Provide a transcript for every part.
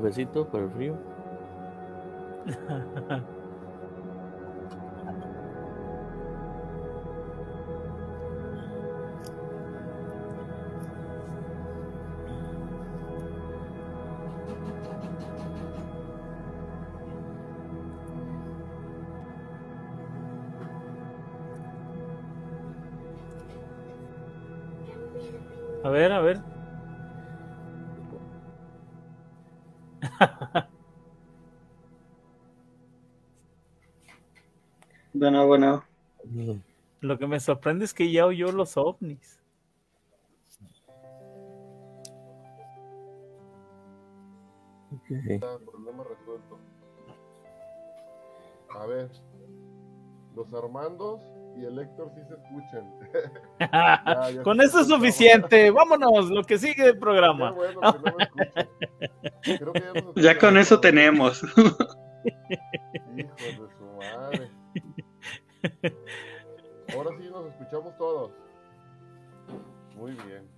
Cafecito para el frío. A ver, a ver. Bueno, bueno. Lo que me sorprende es que ya oyó los ovnis. Ok. Ah, problema resuelto. A ver. Los Armandos y el Héctor sí se escuchan. Ya, ya Con se eso es suficiente. Vámonos, lo que sigue del Qué programa. bueno que no me escuchan. Creo que ya, con eso tenemos. Muy bien.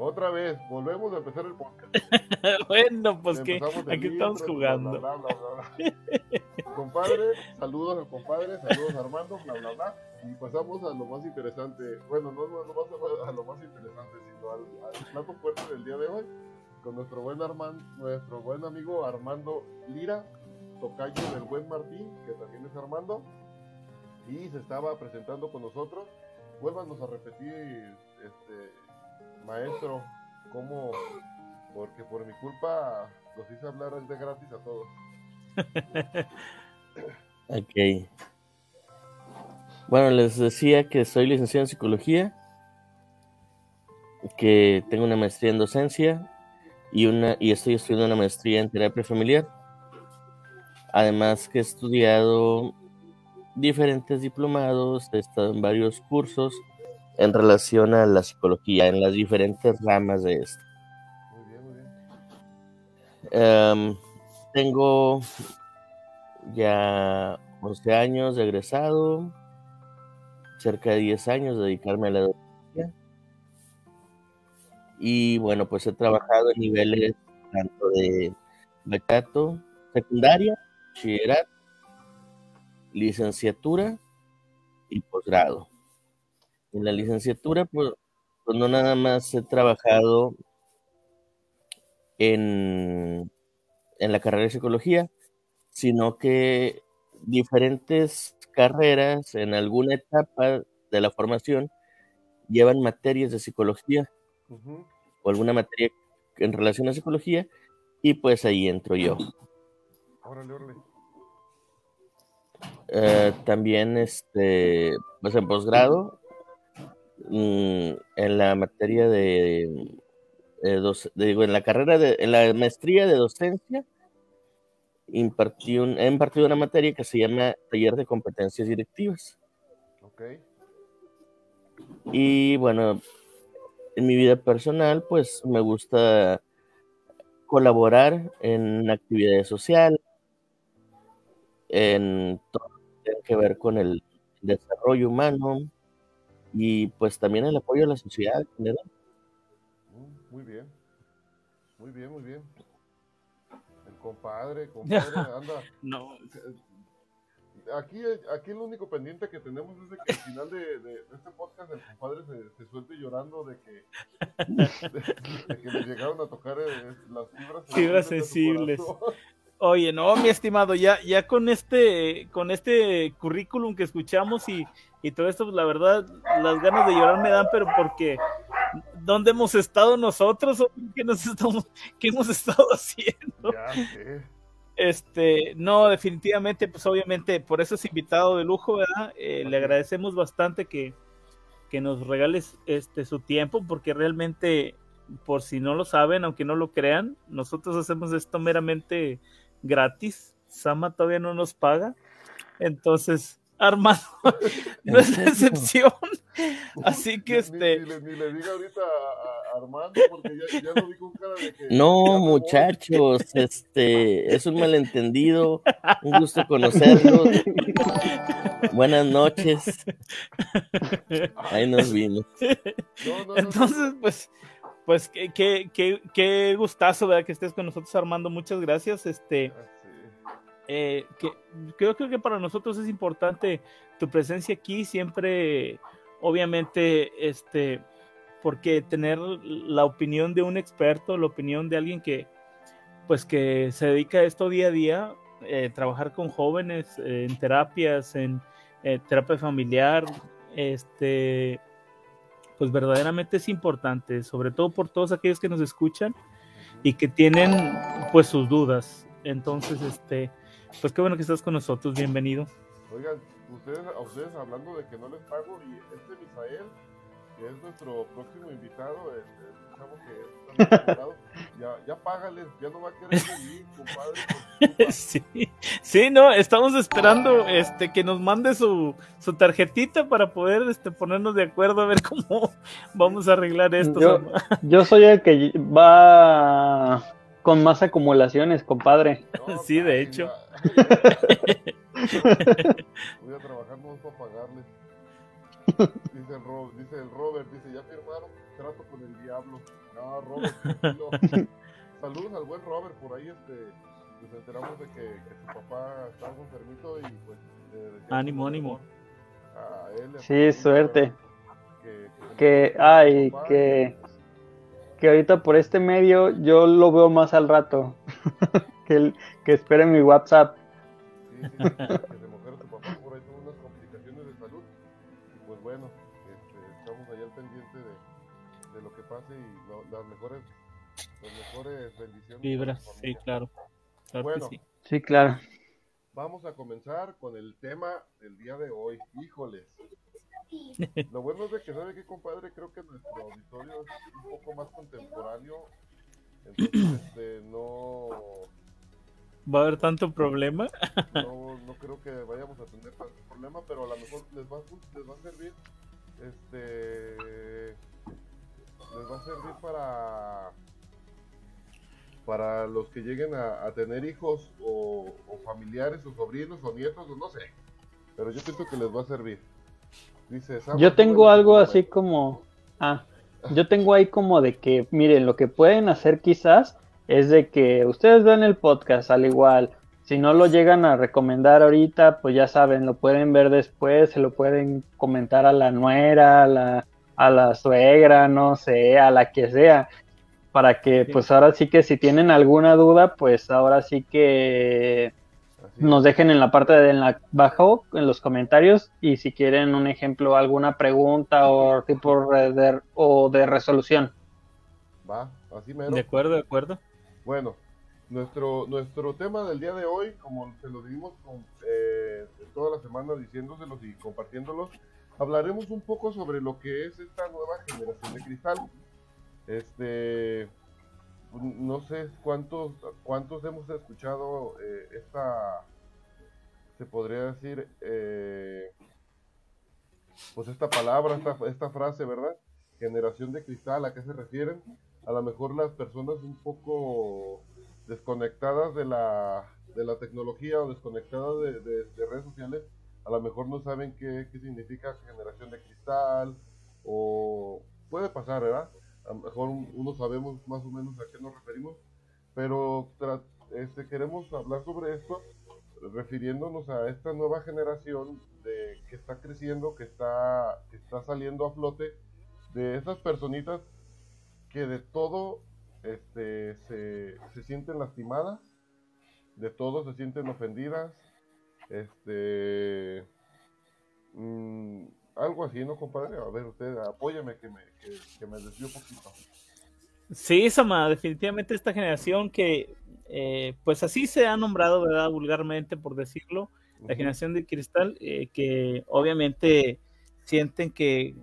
Otra vez, volvemos a empezar el podcast. bueno, pues que aquí estamos jugando. bla, bla, bla, bla, bla. compadre, saludos al compadre, saludos a Armando, bla, bla, bla. Y pasamos a lo más interesante. Bueno, no, no, no más a lo más interesante, sino al, al plato fuerte del día de hoy. Con nuestro buen Armando, nuestro buen amigo Armando Lira, tocayo del buen Martín, que también es Armando. Y se estaba presentando con nosotros. Vuélvanos a repetir, este, maestro, cómo, porque por mi culpa los hice hablar de gratis a todos. Ok. Bueno, les decía que soy licenciado en psicología, que tengo una maestría en docencia y una y estoy estudiando una maestría en terapia familiar. Además que he estudiado diferentes diplomados, he estado en varios cursos en relación a la psicología, en las diferentes ramas de esto. Muy bien, muy bien. Em, tengo ya 11 años de egresado, cerca de 10 años de dedicarme a la docencia. Y bueno, pues he trabajado en niveles tanto de bachillerato, secundaria, bachillerato, licenciatura y posgrado. En la licenciatura, pues, pues no nada más he trabajado en, en la carrera de psicología, sino que diferentes carreras en alguna etapa de la formación llevan materias de psicología o alguna materia en relación a psicología y pues ahí entro yo. Órale, órale. Eh, también este, pues en posgrado, mm, en la materia de, de digo, en la carrera de, en la maestría de docencia, impartí un, he impartido una materia que se llama Taller de Competencias Directivas. Ok. Y bueno, en mi vida personal, pues me gusta colaborar en actividades sociales, en todo tiene que ver con el desarrollo humano y pues también el apoyo a la sociedad en general. Mm, Muy bien. Muy bien, muy bien. El compadre, compadre, anda. No, Aquí, aquí lo único pendiente que tenemos es de que al final de, de- de este podcast el compadre se, se suelte llorando de que, de, de que le llegaron a tocar eh, las fibras Fibras sensibles. Oye, no, mi estimado, ya, ya con este, con este currículum que escuchamos y, y todo esto, pues, la verdad, las ganas de llorar me dan, pero porque ¿dónde hemos estado nosotros? ¿O ¿Qué nos estamos, qué hemos estado haciendo? Ya. Este, no, definitivamente, pues obviamente, por eso es invitado de lujo, ¿verdad? Eh, le agradecemos bastante que, que nos regales este su tiempo, porque realmente, por si no lo saben, aunque no lo crean, nosotros hacemos esto meramente gratis. Sama todavía no nos paga. Entonces, Armando, no es la excepción. Así que Ni- este. Ni, le, ni le diga ahorita a, a Armando porque ya, ya lo vi con cara de que. No, muchachos, este es un malentendido. Un gusto conocerlos. Buenas noches. Ahí nos vimos. No, no, no, no. Entonces, pues, pues qué, qué, qué, gustazo, ¿verdad? Que estés con nosotros, Armando. Muchas gracias. Este, ah, eh, que, creo, creo que para nosotros es importante tu presencia aquí, siempre, obviamente, este, porque tener la opinión de un experto, la opinión de alguien que, pues, que se dedica a esto día a día, eh, trabajar con jóvenes eh, en terapias, en terapia familiar, este, pues verdaderamente es importante, sobre todo por todos aquellos que nos escuchan y que tienen pues sus dudas. Entonces, este, pues qué bueno que estás con nosotros, bienvenido. Oigan, ustedes, a ustedes hablando de que no les pago y este Misael, que es nuestro próximo invitado, este, que es ya, ya págales, ya no va a querer venir, compadre. sí, sí, no, estamos esperando este que nos mande su, su tarjetita para poder este, ponernos de acuerdo a ver cómo vamos a arreglar esto. Yo, yo soy el que va con más acumulaciones, compadre. sí, de hecho. Voy a trabajar más para pagarle. Dice el, Robert, dice el Robert, dice, ya firmaron trato con el diablo. No, Robert, Saludos al buen Robert, por ahí este, nos enteramos de que, que su papá estaba enfermito y pues... ánimo, ánimo. A él, sí, suerte. Que, que, ay, que, que ahorita por este medio yo lo veo más al rato. que, el, que espere mi WhatsApp. Sí, sí, mejores bendiciones. Vibras, sí, claro. bueno, sí. sí, claro. Vamos a comenzar con el tema del día de hoy. Híjoles. Lo bueno es de que, ¿sabe qué, compadre? Creo que nuestro auditorio es un poco más contemporáneo. Entonces, este, no... ¿Va a haber tanto problema? No, no creo que vayamos a tener tanto problema, pero a lo mejor les va, les va a servir este les va a servir para para los que lleguen a, tener hijos o, familiares o sobrinos o nietos o no sé. Pero yo pienso que les va a servir. Dice, yo tengo algo así como... Ah, yo tengo ahí como de que, miren, lo que pueden hacer quizás es de que ustedes vean el podcast al igual. Si no lo llegan a recomendar ahorita, pues ya saben, lo pueden ver después, se lo pueden comentar a la nuera, a la, a la suegra, no sé, a la que sea, para que pues ahora sí que si tienen alguna duda, pues ahora sí que nos dejen en la parte de en la abajo en los comentarios y si quieren un ejemplo, alguna pregunta o tipo de, o de resolución. Va, así mero. De acuerdo, de acuerdo. Bueno, nuestro, nuestro tema del día de hoy, como se lo dimos con, eh, toda la semana diciéndoselos y compartiéndolos, hablaremos un poco sobre lo que es esta nueva generación de cristal. Este, no sé cuántos, cuántos hemos escuchado eh, esta, se podría decir, eh, pues esta palabra, esta, esta frase, ¿verdad? Generación de cristal, ¿a qué se refieren? A lo mejor las personas un poco desconectadas de la, de la tecnología o desconectadas de, de redes sociales a lo mejor no saben qué, qué significa generación de cristal o puede pasar, ¿verdad? A lo mejor uno sabemos más o menos a qué nos referimos, pero este, queremos hablar sobre esto refiriéndonos a esta nueva generación que está creciendo, que está, que está saliendo a flote, de esas personitas que de todo este, se, se sienten lastimadas, de todo se sienten ofendidas, este. Mm, algo así, ¿no, compadre? A ver, usted, apóyame que me, que, me desvío un poquito. Sí, Sama, definitivamente esta generación que, eh, pues así se ha nombrado, ¿verdad? Vulgarmente, por decirlo, la generación de cristal, eh, que obviamente sienten que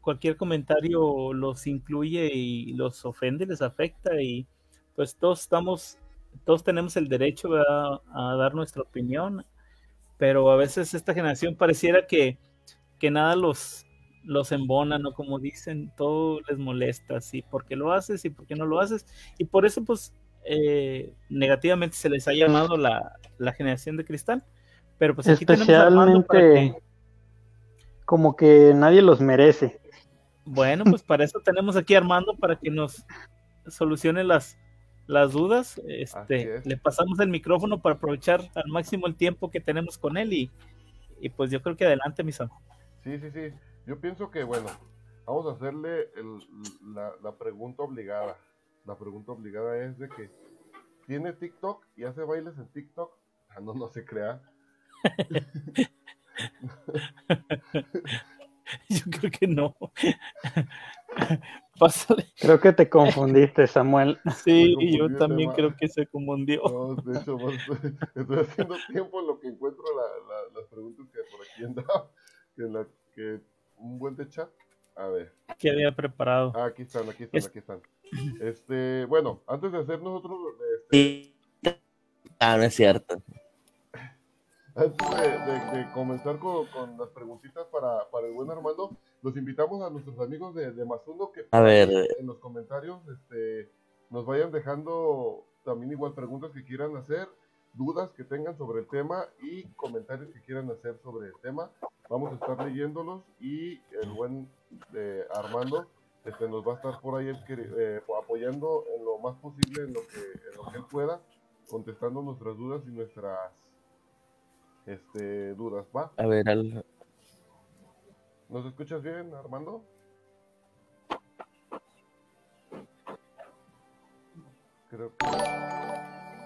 cualquier comentario los incluye y los ofende, les afecta y pues todos estamos, todos tenemos el derecho a dar nuestra opinión, pero a veces esta generación pareciera que, que nada los, los embona, ¿no? Como dicen, todo les molesta, ¿sí? ¿Por qué lo haces y por qué no lo haces? Y por eso, pues, eh, negativamente se les ha llamado la, la generación de cristal. Pero pues aquí Especialmente como que nadie los merece. Bueno, pues para eso tenemos aquí a Armando para que nos solucione las, las dudas. Este, le pasamos el micrófono para aprovechar al máximo el tiempo que tenemos con él y, y pues yo creo que adelante, mis amigos. Sí, sí, sí. Yo pienso que, bueno, vamos a hacerle la, la, pregunta obligada. La pregunta obligada es de que tiene TikTok y hace bailes en TikTok. Ah, no, no se crea. Yo creo que no. Creo que te confundiste, Samuel. Sí, yo también creo que se confundió. No, de hecho, estoy haciendo tiempo en lo que encuentro las preguntas que por aquí andaba. Que, la, que un buen de chat. A ver. ¿Qué había preparado? Ah, aquí están, aquí están, aquí están. Este, bueno, antes de hacer nosotros. Este... Ah, no es cierto. Antes de, comenzar con, las preguntitas para, el buen Armando, los invitamos a nuestros amigos de, de Mazundo que a ver. en los comentarios este, nos vayan dejando también igual preguntas que quieran hacer, dudas que tengan sobre el tema y comentarios que quieran hacer sobre el tema. Vamos a estar leyéndolos y el buen eh, Armando este, nos va a estar por ahí eh, apoyando en lo más posible en lo que, en lo que él pueda, contestando nuestras dudas y nuestras este, dudas, ¿va? A ver, al... ¿Nos escuchas bien, Armando? Creo que...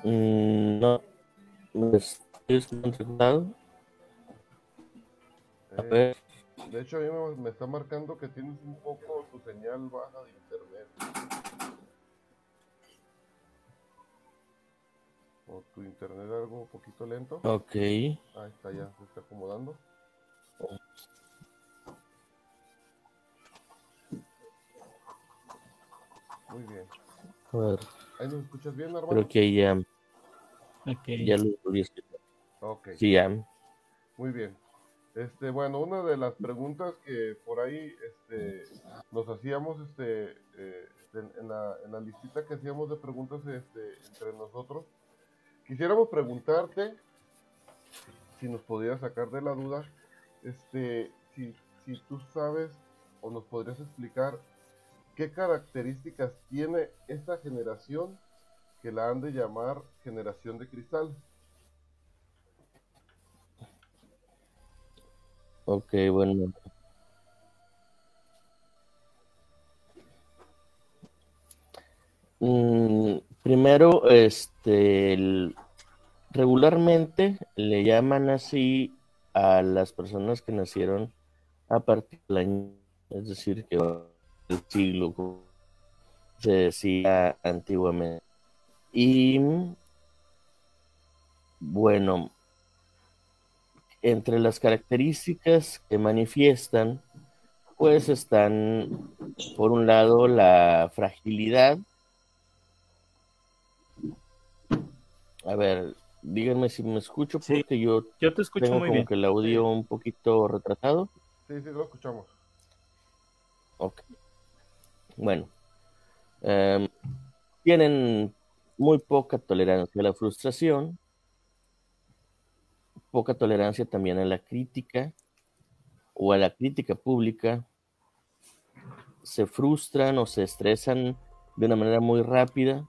Mm, no. A ver. De hecho, a mí me, está marcando que tienes un poco tu señal baja de internet. o tu internet algo un poquito lento. Ok. Ahí está, ya se está acomodando. Muy bien. A ver. ¿Ahí nos escuchas bien, Armando? Creo que ya. Okay. Ya lo volví a Ok. Sí, ya. Muy bien. Este, bueno, una de las preguntas que por ahí este, nos hacíamos este, eh, en, la, en la listita que hacíamos de preguntas este, entre nosotros Quisiéramos preguntarte si nos podrías sacar de la duda, este, si, si tú sabes o nos podrías explicar qué características tiene esta generación que la han de llamar generación de cristal. Ok, bueno. Mm, primero, este, regularmente le llaman así a las personas que nacieron a partir del año, es decir, que el siglo se decía antiguamente. Y bueno, entre las características que manifiestan, pues están, por un lado, la fragilidad, A ver, díganme si me escucho, porque yo, yo te escucho tengo muy como bien. que el audio un poquito retratado. Sí, sí, lo escuchamos. Ok. Bueno. Em, tienen muy poca tolerancia a la frustración, poca tolerancia también a la crítica o a la crítica pública. Se frustran o se estresan de una manera muy rápida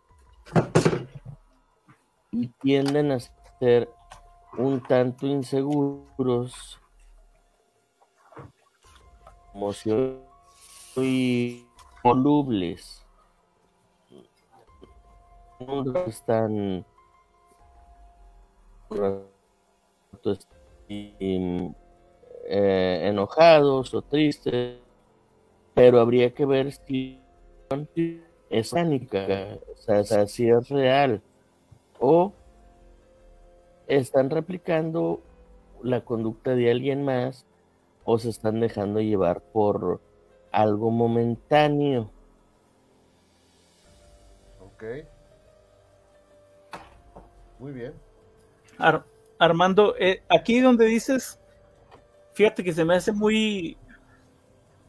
y tienden a ser un tanto inseguros, emocionales y volubles. Están eh, enojados o tristes, pero habría que ver si es pánica, o sea, si es real o están replicando la conducta de alguien más o se están dejando llevar por algo momentáneo. Ok. Muy bien. Armando, eh, aquí donde dices, fíjate que se me hace muy,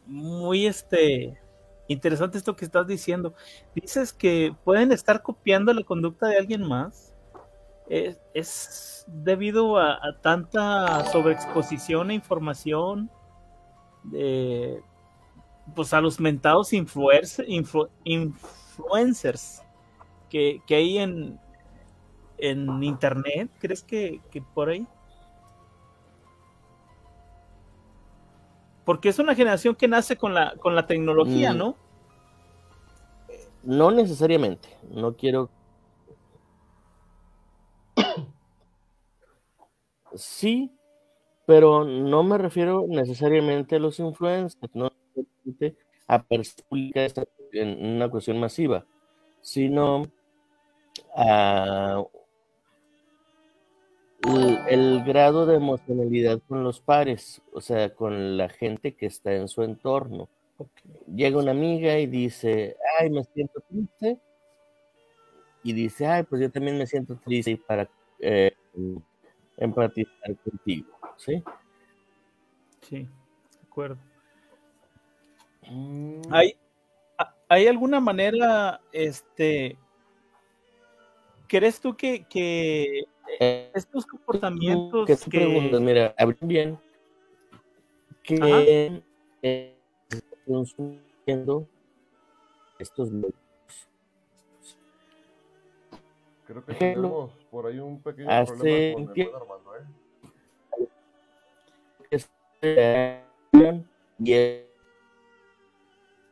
muy este, interesante esto que estás diciendo. Dices que pueden estar copiando la conducta de alguien más. Es, debido a, tanta sobreexposición e información pues a los mentados influencers, influencers que, que, hay en, en internet. ¿Crees que, que por ahí? Porque es una generación que nace con la, con la tecnología, mm. ¿no? No necesariamente. No quiero. sí, pero no me refiero necesariamente a los influencers, no a personas en una cuestión masiva, sino a el, grado de emocionalidad con los pares, o sea, con la gente que está en su entorno. Llega una amiga y dice, ay, me siento triste. Y dice, ay, pues yo también me siento triste para eh, empatizar contigo, ¿sí? Sí, de acuerdo. Mm. ¿Hay, ¿Hay alguna manera, este, crees tú que, que estos comportamientos que, que... mira, bien que eh, consumiendo estos medios. Creo que tenemos por ahí un pequeño problema con el Armando, ¿eh? Este,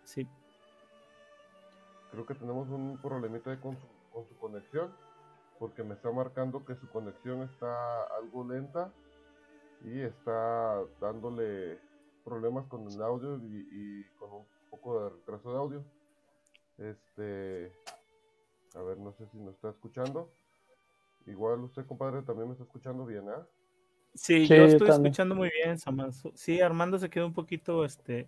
sí. Creo que tenemos un problemita con su, con su conexión porque me está marcando que su conexión está algo lenta y está dándole problemas con el audio y, con un poco de retraso de audio. Este, a ver, no sé si nos está escuchando. Igual usted, compadre, también me está escuchando bien, ¿ah? Sí, yo estoy escuchando muy bien, Samanzo. Sí, Armando se quedó un poquito este,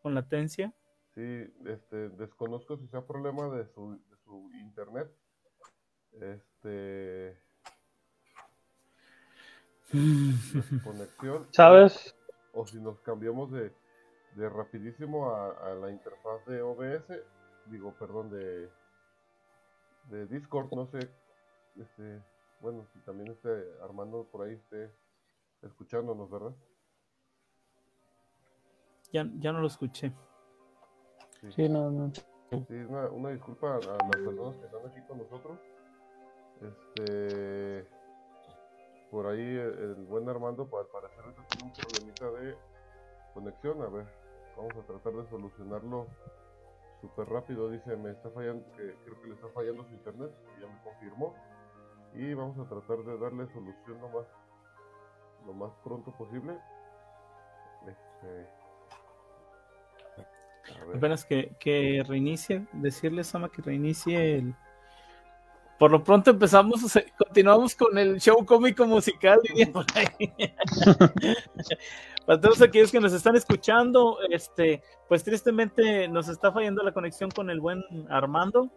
con latencia. Sí, este, desconozco si sea problema de su, de su internet este conexión sabes o si nos cambiamos de, de rapidísimo a, la interfaz de OBS digo perdón de de Discord no sé este bueno si también esté Armando por ahí esté escuchándonos verdad ya, ya no lo escuché. Sí, no, no. Sí, una, una disculpa a las personas que están aquí con nosotros este. Por ahí el, buen Armando, al parecer, tiene un problemita de conexión. A ver, vamos a tratar de solucionarlo súper rápido. Dice, me está fallando, creo que le está fallando su internet, ya me confirmó. Y vamos a tratar de darle solución lo más, lo más pronto posible. Este, Apenas que, que reinicie, decirle Sama que reinicie el, por lo pronto empezamos, continuamos con el show cómico musical, Para todos aquellos que nos están escuchando, este, pues tristemente nos está fallando la conexión con el buen Armando.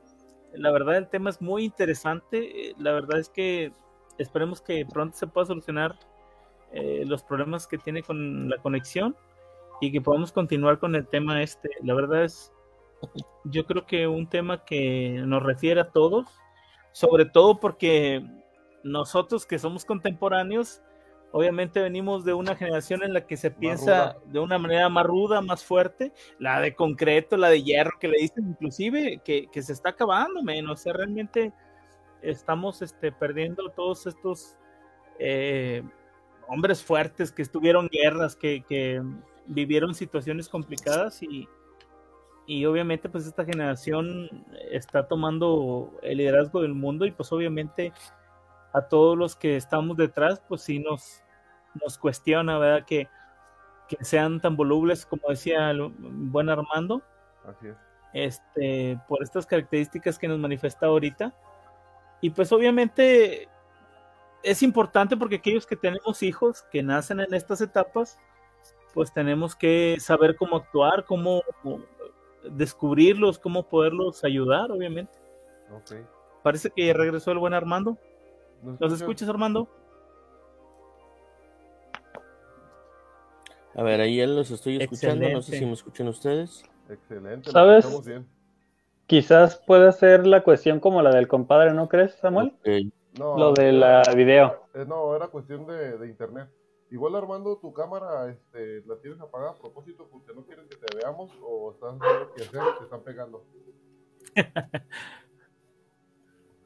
La verdad el tema es muy interesante. La verdad es que esperemos que pronto se pueda solucionar eh, los problemas que tiene con la conexión y que podamos continuar con el tema este. La verdad es, yo creo que un tema que nos refiere a todos sobre todo porque nosotros que somos contemporáneos, obviamente venimos de una generación en la que se piensa de una manera más ruda, más fuerte, la de concreto, la de hierro, que le dicen inclusive que, se está acabando, menos, o sea, realmente estamos este, perdiendo todos estos eh, hombres fuertes que estuvieron guerras, que, que vivieron situaciones complicadas y, y obviamente pues esta generación está tomando el liderazgo del mundo y pues obviamente a todos los que estamos detrás pues sí nos, nos cuestiona, ¿verdad? Que, que sean tan volubles como decía el buen Armando. Así es. Este, por estas características que nos manifiesta ahorita. Y pues obviamente es importante porque aquellos que tenemos hijos que nacen en estas etapas, pues tenemos que saber cómo actuar, cómo descubrirlos, cómo poderlos ayudar, obviamente. Parece que regresó el buen Armando. ¿Nos, escuchas, Armando? A ver, ahí los estoy escuchando, no sé si me escuchan ustedes. Excelente, ¿sabes? Quizás pueda ser la cuestión como la del compadre, ¿no crees, Samuel? No, Lo de la video. Eh, no, era cuestión de, internet. Igual Armando, tu cámara este, la tienes apagada a propósito porque no quieren que te veamos o estás viendo que hacer te están pegando.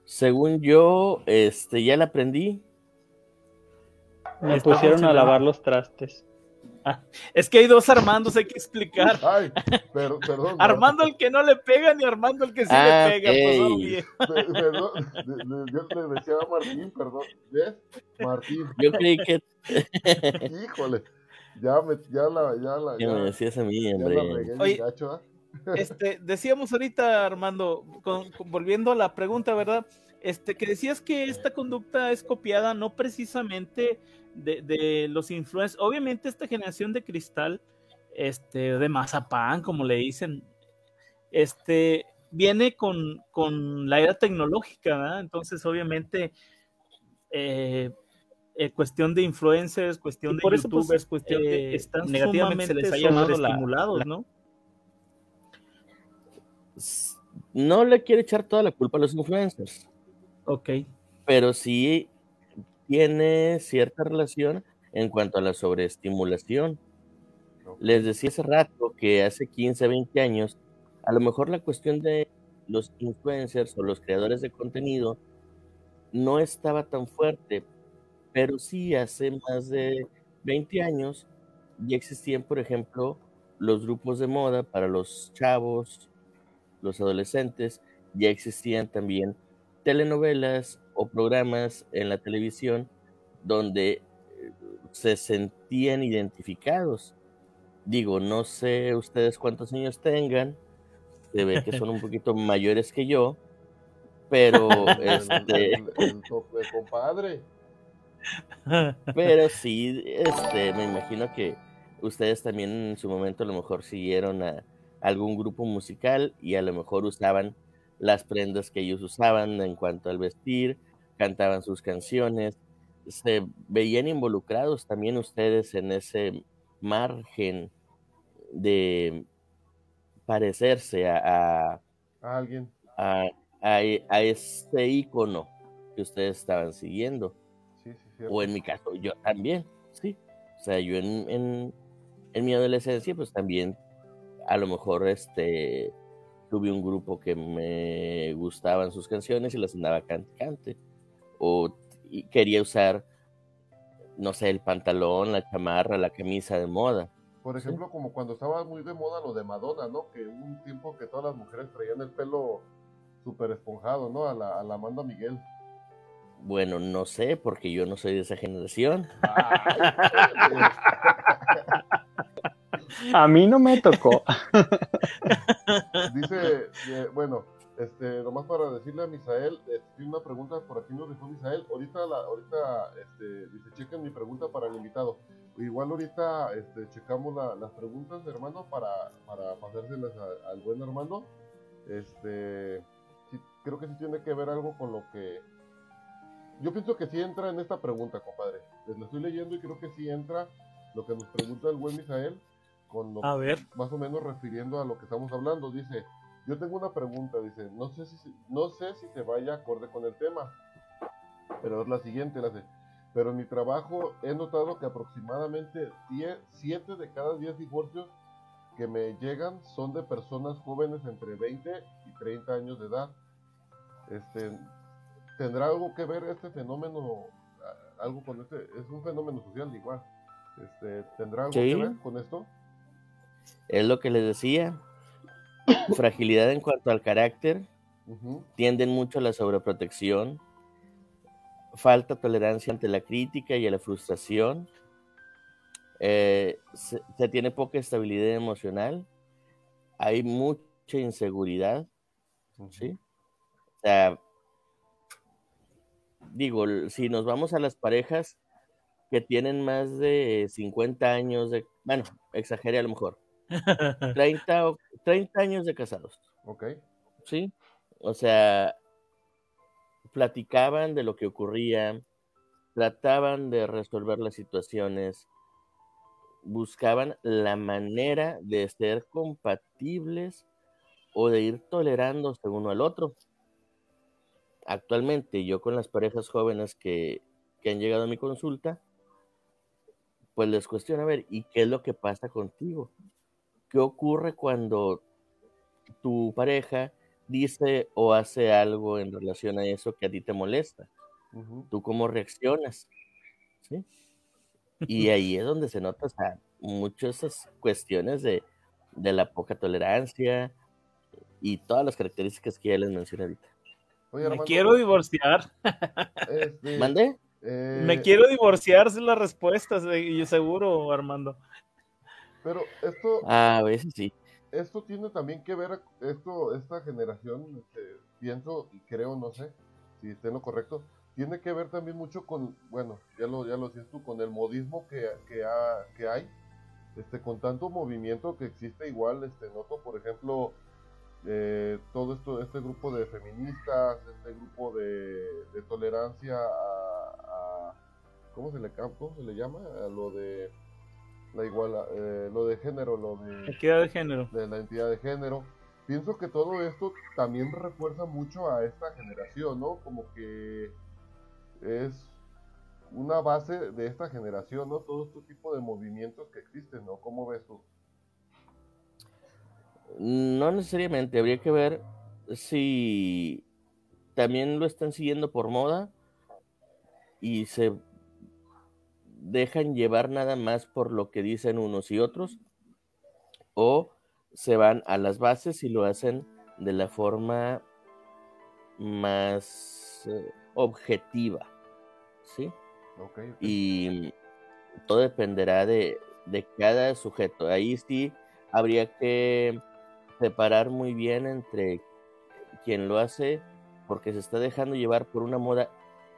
Según yo, este, ya la aprendí. Me pusieron a lavar los trastes. Es que hay dos Armandos, hay que explicar. Ay, perdón. Armando el que no le pega ni Armando el que sí le Ah, pega. ok. Pues. Perdón, yo le decía a Martín, perdón. ¿Ves? Martín, Yo creí que híjole. Ya, me, ya la, ya la, ya, me decías a mí, ya hombre. la regué bien Oye, gacho, ¿ah? Este, decíamos ahorita, Armando, con- con- volviendo a la pregunta, ¿verdad? Este, que decías que esta conducta es copiada no precisamente de, de los influencers. Obviamente, esta generación de cristal, este, de mazapán, como le dicen, este, viene con, con la era tecnológica, ¿verdad? Entonces, obviamente, eh, eh, cuestión de influencers, cuestión de pues, youtubers, cuestión de eh, están negativamente se les ha llamado la- estimulados, la- ¿no? No le quiere echar toda la culpa a los influencers, Ok. pero sí tiene cierta relación en cuanto a la sobreestimulación. Les decía hace rato que hace 15, 20 años, a lo mejor la cuestión de los influencers o los creadores de contenido no estaba tan fuerte, pero sí hace más de 20 años ya existían, por ejemplo, los grupos de moda para los chavos, los adolescentes, ya existían también telenovelas o programas en la televisión donde eh, se sentían identificados. Digo, no sé ustedes cuántos años tengan, se ve que son un poquito mayores que yo, pero este, el, el to- el compadre. pero sí, este, me imagino que ustedes también en su momento a lo mejor siguieron a algún grupo musical y a lo mejor usaban las prendas que ellos usaban en cuanto al vestir, cantaban sus canciones, se veían involucrados también ustedes en ese margen de parecerse a, a, A alguien. a, a, e- a ese icono que ustedes estaban siguiendo. Sí, sí. O en mi caso, yo también, sí. O sea, yo en, en, en mi adolescencia, pues también a lo mejor este tuve un grupo que me gustaban sus canciones y las andaba cante. O y quería usar, no sé, el pantalón, la chamarra, la camisa de moda. Por ejemplo, como cuando estaba muy de moda lo de Madonna, ¿no? Que hubo un tiempo que todas las mujeres traían el pelo súper esponjado, ¿no? A la, a la Amanda Miguel. Bueno, no sé, porque yo no soy de esa generación. A mí no me tocó. Dice, eh, bueno, este, nomás para decirle a Misael, eh, tiene una pregunta por aquí nos dejó Misael. Ahorita, la, ahorita, este, dice, chequen mi pregunta para el invitado. Igual ahorita, este, checamos la- las preguntas, hermano, para, para pasárselas a- al buen Armando. Este, sí, creo que sí tiene que ver algo con lo que... Yo pienso que sí entra en esta pregunta, compadre. Les la estoy leyendo y creo que sí entra lo que nos pregunta el buen Misael con lo A ver. más o menos refiriendo a lo que estamos hablando. Dice, yo tengo una pregunta, dice, no sé si, no sé si se vaya acorde con el tema, pero es la siguiente, la de, pero en mi trabajo he notado que aproximadamente 7 de cada 10 divorcios que me llegan son de personas jóvenes entre 20 y 30 años de edad. Este, ¿Tendrá algo que ver este fenómeno, algo con este, es un fenómeno social igual, este, ¿tendrá algo Sí. que ver con esto? Es lo que les decía. Fragilidad en cuanto al carácter, tienden mucho a la sobreprotección, falta tolerancia ante la crítica y a la frustración, eh, se, se tiene poca estabilidad emocional, hay mucha inseguridad, ¿sí? O sea, digo, si nos vamos a las parejas que tienen más de 50 años de, bueno, exageré a lo mejor, 30, o- 30 años de casados. Ok. Sí, o sea, platicaban de lo que ocurría, trataban de resolver las situaciones, buscaban la manera de ser compatibles o de ir tolerándose uno al otro. Actualmente, yo con las parejas jóvenes que, que han llegado a mi consulta, pues les cuestiona, a ver, ¿y qué es lo que pasa contigo? ¿Qué ocurre cuando tu pareja dice o hace algo en relación a eso que a ti te molesta? ¿Tú cómo reaccionas? ¿Sí? Y ahí es donde se nota muchas esas cuestiones de, la poca tolerancia y todas las características que ya les mencioné ahorita. Me quiero divorciar. Este, ¿Mande? Me eh, quiero divorciar, es la respuesta, yo seguro, Armando. Pero esto. A veces sí. Esto tiene también que ver, esto, esta generación, este, pienso y creo, no sé si esté en lo correcto, tiene que ver también mucho con, bueno, ya lo, ya lo tú, con el modismo que, que, que hay, este, con tanto movimiento que existe igual, este, noto, por ejemplo, eh, todo esto, este grupo de feministas, este grupo de, tolerancia a, ¿cómo, se le, ¿cómo se le llama? A lo de la igual, eh, lo de género, lo de... Equidad de género. De la entidad de género. Pienso que todo esto también refuerza mucho a esta generación, ¿no? Como que es una base de esta generación, ¿no? Todo este tipo de movimientos que existen, ¿no? ¿Cómo ves tú? No necesariamente, habría que ver si también lo están siguiendo por moda y se dejan llevar nada más por lo que dicen unos y otros o se van a las bases y lo hacen de la forma más eh, objetiva, ¿sí? Y todo dependerá de, de cada sujeto. Ahí sí habría que separar muy bien entre quien lo hace porque se está dejando llevar por una moda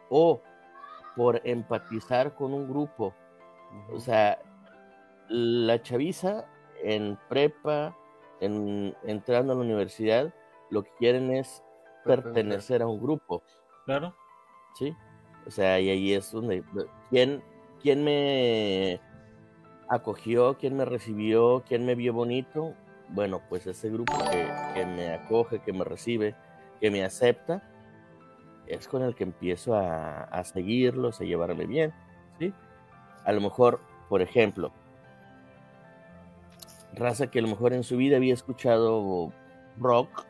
o por empatizar con un grupo. O sea, la chaviza en prepa, en, entrando a la universidad, lo que quieren es pertenecer a un grupo. Claro. Sí. O sea, y ahí es donde. ¿Quién, quién me acogió? ¿Quién me recibió? ¿Quién me vio bonito? bueno, pues ese grupo que, me acoge, que me recibe, que me acepta, es con el que empiezo a, seguirlos, a llevarme bien, ¿sí? A lo mejor, por ejemplo, raza que a lo mejor en su vida había escuchado rock,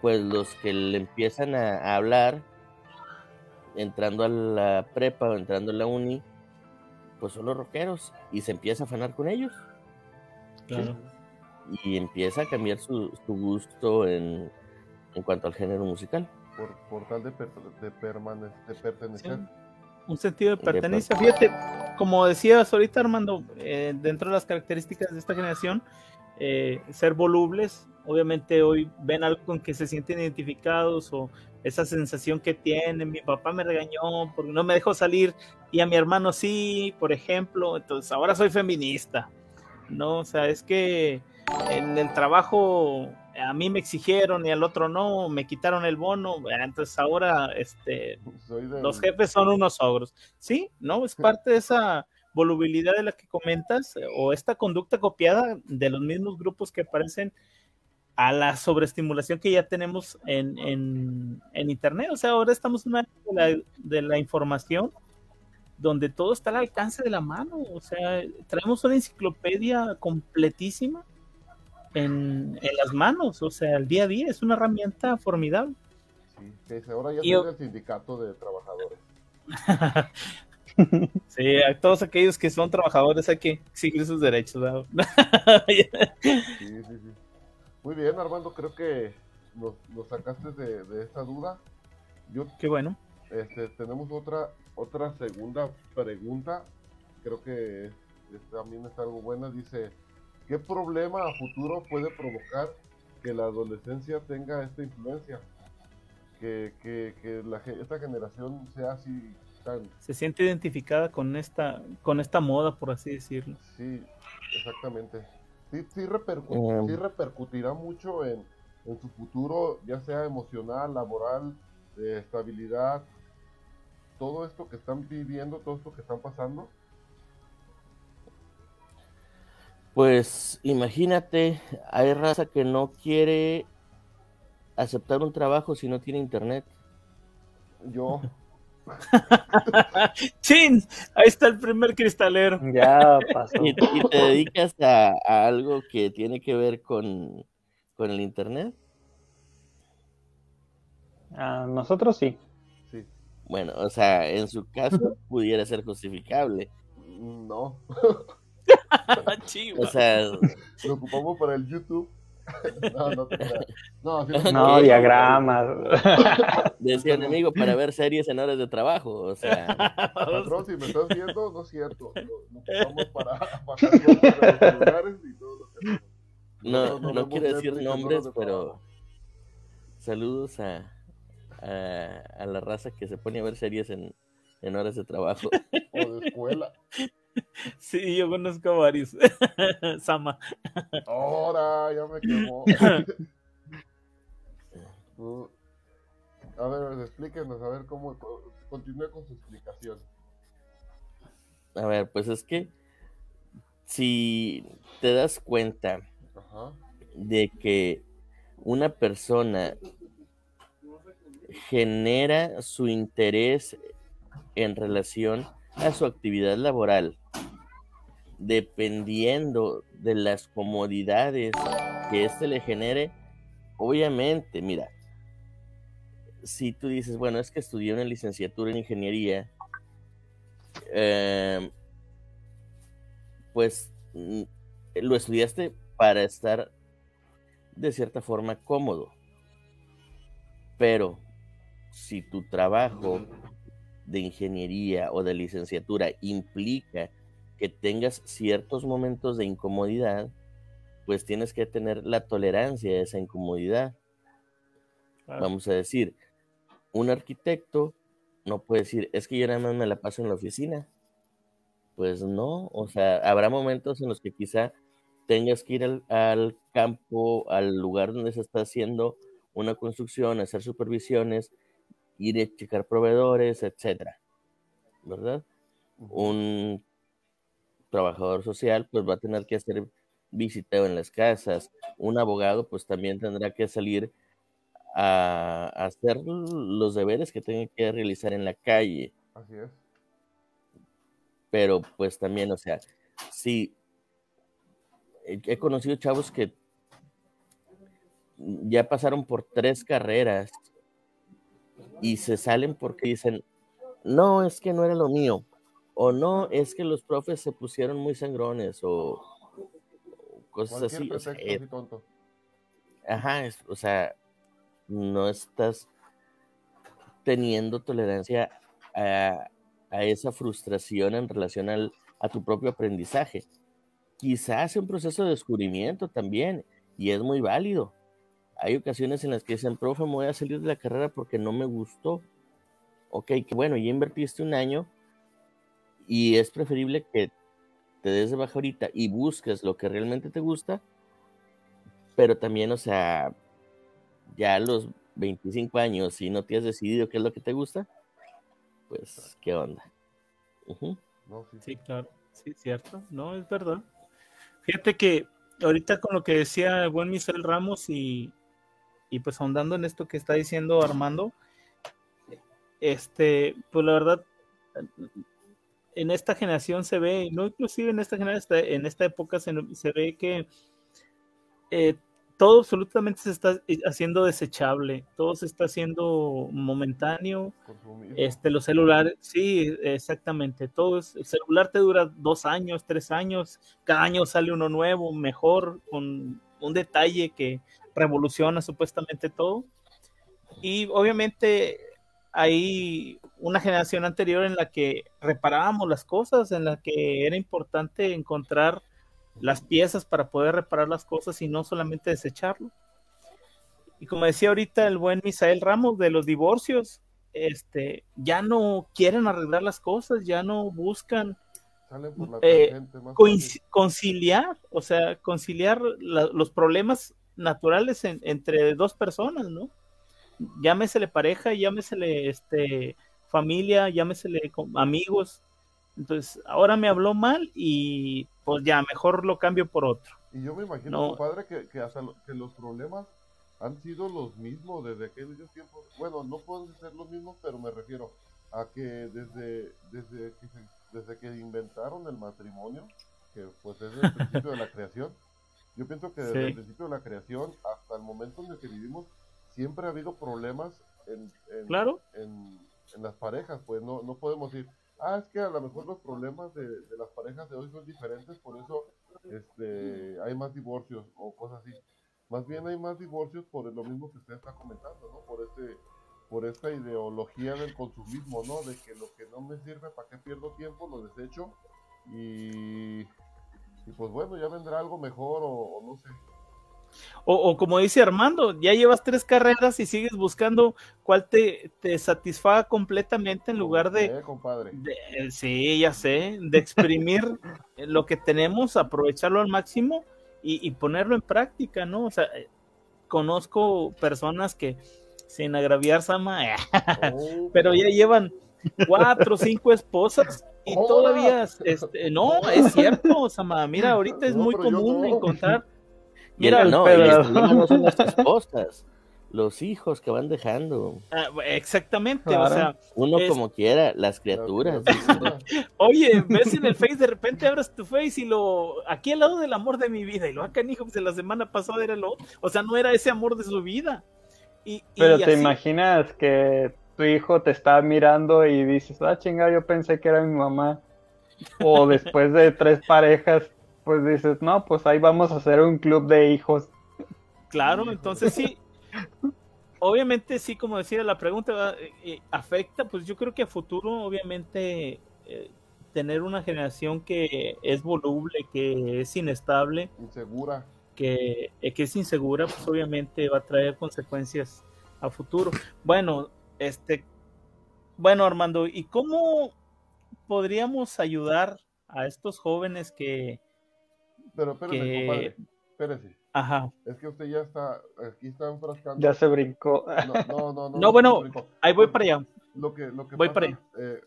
pues los que le empiezan a, hablar, entrando a la prepa o entrando a la uni, pues son los rockeros y se empieza a afanar con ellos. Y empieza a cambiar su, gusto en, cuanto al género musical. Por, tal de, de, pertenecer. Un sentido de pertenencia. Fíjate, como decías ahorita Armando, eh, dentro de las características de esta generación, eh, ser volubles, obviamente hoy ven algo con que se sienten identificados o esa sensación que tienen, mi papá me regañó porque no me dejó salir y a mi hermano sí, por ejemplo, entonces ahora soy feminista. ¿no? O sea, es que en el trabajo a mí me exigieron y al otro no, me quitaron el bono, entonces ahora este, los jefes son unos ogros. Sí, ¿no? Es parte de esa volubilidad de la que comentas o esta conducta copiada de los mismos grupos que aparecen a la sobreestimulación que ya tenemos en, en, Internet. O sea, ahora estamos en una de la, de la información donde todo está al alcance de la mano. O sea, traemos una enciclopedia completísima en, las manos, o sea, el día a día es una herramienta formidable. Sí, ahora ya tiene el sindicato de trabajadores. sí, a todos aquellos que son trabajadores hay que exigir sus derechos. sí, sí, sí. Muy bien, Armando, creo que nos, sacaste de, de, esta duda. Yo, Qué bueno. Este, tenemos otra otra segunda pregunta, creo que también está algo buena, dice, ¿qué problema a futuro puede provocar que la adolescencia tenga esta influencia? Que, que, la, esta generación sea así tan... Se siente identificada con esta, con esta moda, por así decirlo. Sí, exactamente. Sí, sí, repercutirá mucho en, en su futuro, ya sea emocional, laboral, de estabilidad, todo esto que están viviendo, todo esto que están pasando? Pues imagínate, hay raza que no quiere aceptar un trabajo si no tiene internet. Yo. ¡Chin! Ahí está el primer cristalero. Ya pasó. ¿Y, te dedicas a, algo que tiene que ver con, con el Internet? A nosotros sí. Sí. Bueno, o sea, en su caso pudiera ser justificable. No. o sea, lo ocupamos para el YouTube no, no, no, no diagramas. Decía enemigo para ver series en horas de trabajo. O sea, patrón, si me estás viendo, no es cierto. Lo, para bajar los y todo lo que No, no, no quiero decir nombres, pero saludos a, a, a, la raza que se pone a ver series en, en horas de trabajo. O de escuela. Sí, yo conozco a varios. Sama. Ahora ya me quemó. a ver, explíquenos, a ver cómo continúe con su explicación. A ver, pues es que si te das cuenta de que una persona genera su interés en relación a su actividad laboral dependiendo de las comodidades que éste le genere, obviamente, mira, si tú dices, bueno, es que estudié una licenciatura en ingeniería, em, pues mm, lo estudiaste para estar de cierta forma cómodo. Pero si tu trabajo de ingeniería o de licenciatura implica que tengas ciertos momentos de incomodidad, pues tienes que tener la tolerancia a esa incomodidad. Vamos a decir, un arquitecto no puede decir, es que yo nada más me la paso en la oficina. Pues no, o sea, habrá momentos en los que quizá tengas que ir al, campo, al lugar donde se está haciendo una construcción, hacer supervisiones, ir a checar proveedores, etcétera. ¿Verdad? Un trabajador social pues va a tener que hacer visiteo en las casas. Un abogado pues también tendrá que salir a, hacer los deberes que tiene que realizar en la calle. Así es. Pero pues también, o sea, sí, he conocido chavos que ya pasaron por tres carreras y se salen porque dicen, no, es que no era lo mío o no, es que los profes se pusieron muy sangrones o, cosas así. Eh, ajá, o sea, no estás teniendo tolerancia a, esa frustración en relación al, a tu propio aprendizaje. Quizás un proceso de descubrimiento también, y es muy válido. Hay ocasiones en las que dicen, profe, me voy a salir de la carrera porque no me gustó. Ok, que bueno, ya invertiste un año, y es preferible que te des de baja ahorita y busques lo que realmente te gusta, pero también, o sea, ya a los 25 años, si no te has decidido qué es lo que te gusta, pues, ¿qué onda? sí. claro, sí, cierto, no, es verdad. Fíjate que ahorita con lo que decía el buen Michel Ramos y, y pues ahondando en esto que está diciendo Armando, este, pues la verdad, en esta generación se ve, no inclusive en esta generación, en esta época se, ve que eh, todo absolutamente se está haciendo desechable, todo se está haciendo momentáneo. Este, los celulares, sí, exactamente. Todo es, el celular te dura dos años, tres años, cada año sale uno nuevo, mejor, con un detalle que revoluciona supuestamente todo. Y obviamente hay una generación anterior en la que reparábamos las cosas, en la que era importante encontrar las piezas para poder reparar las cosas y no solamente desecharlo. Y como decía ahorita el buen Misael Ramos de los divorcios, este, ya no quieren arreglar las cosas, ya no buscan eh, conciliar, o sea, conciliar los problemas naturales entre dos personas, ¿no? llámesele pareja, llámesele este, familia, llámesele amigos. Entonces, ahora me habló mal y pues ya, mejor lo cambio por otro. Y yo me imagino, padre, que, que hasta que los problemas han sido los mismos desde aquellos tiempos. Bueno, no pueden ser los mismos, pero me refiero a que desde, desde, que, desde que inventaron el matrimonio, que pues es el principio de la creación, yo pienso que desde el principio de la creación hasta el momento en el que vivimos, siempre ha habido problemas en, en, claro. en, en las parejas, pues no, no podemos decir, ah, es que a lo mejor los problemas de, de, las parejas de hoy son diferentes, por eso este, hay más divorcios o cosas así. Más bien hay más divorcios por lo mismo que usted está comentando, ¿no? Por este por esta ideología del consumismo, ¿no? De que lo que no me sirve, ¿para qué pierdo tiempo? Lo desecho y, y pues bueno, ya vendrá algo mejor o, no sé. O, como dice Armando, ya llevas tres carreras y sigues buscando cuál te, te satisfaga completamente en lugar de, compadre. de, Sí, ya sé, de exprimir lo que tenemos, aprovecharlo al máximo y, y ponerlo en práctica, ¿no? O sea, eh, conozco personas que sin agraviar Sama, oh. pero ya llevan cuatro o cinco esposas y todavía, este, no, es cierto, Sama, mira, ahorita es muy común encontrar. Mira, no, no son las esposas, los hijos que van dejando. Ah, exactamente, o sea. Uno como quiera, las criaturas. Oye, ves en el Face, de repente abres tu Face y lo. Aquí al lado del amor de mi vida, y lo acá, hijo, pues de la semana pasada era lo. O sea, no era ese amor de su vida. Pero te imaginas que tu hijo te está mirando y dices, ah, chingada, yo pensé que era mi mamá. O después de tres parejas, pues dices, no, pues ahí vamos a hacer un club de hijos. Claro, entonces sí. Obviamente sí, como decía la pregunta, eh, eh, afecta, pues yo creo que a futuro, obviamente, eh, tener una generación que es voluble, que es inestable. Insegura que, que es insegura, pues obviamente va a traer consecuencias a futuro. Bueno, este, bueno Armando, ¿y cómo podríamos ayudar a estos jóvenes que... Pero espérese, compadre, espérese. Ajá. Es que usted ya está, aquí está enfrascando. Ya se brincó. No, no, no. No, bueno, ahí voy para allá. Lo que, lo que voy para allá. Eh,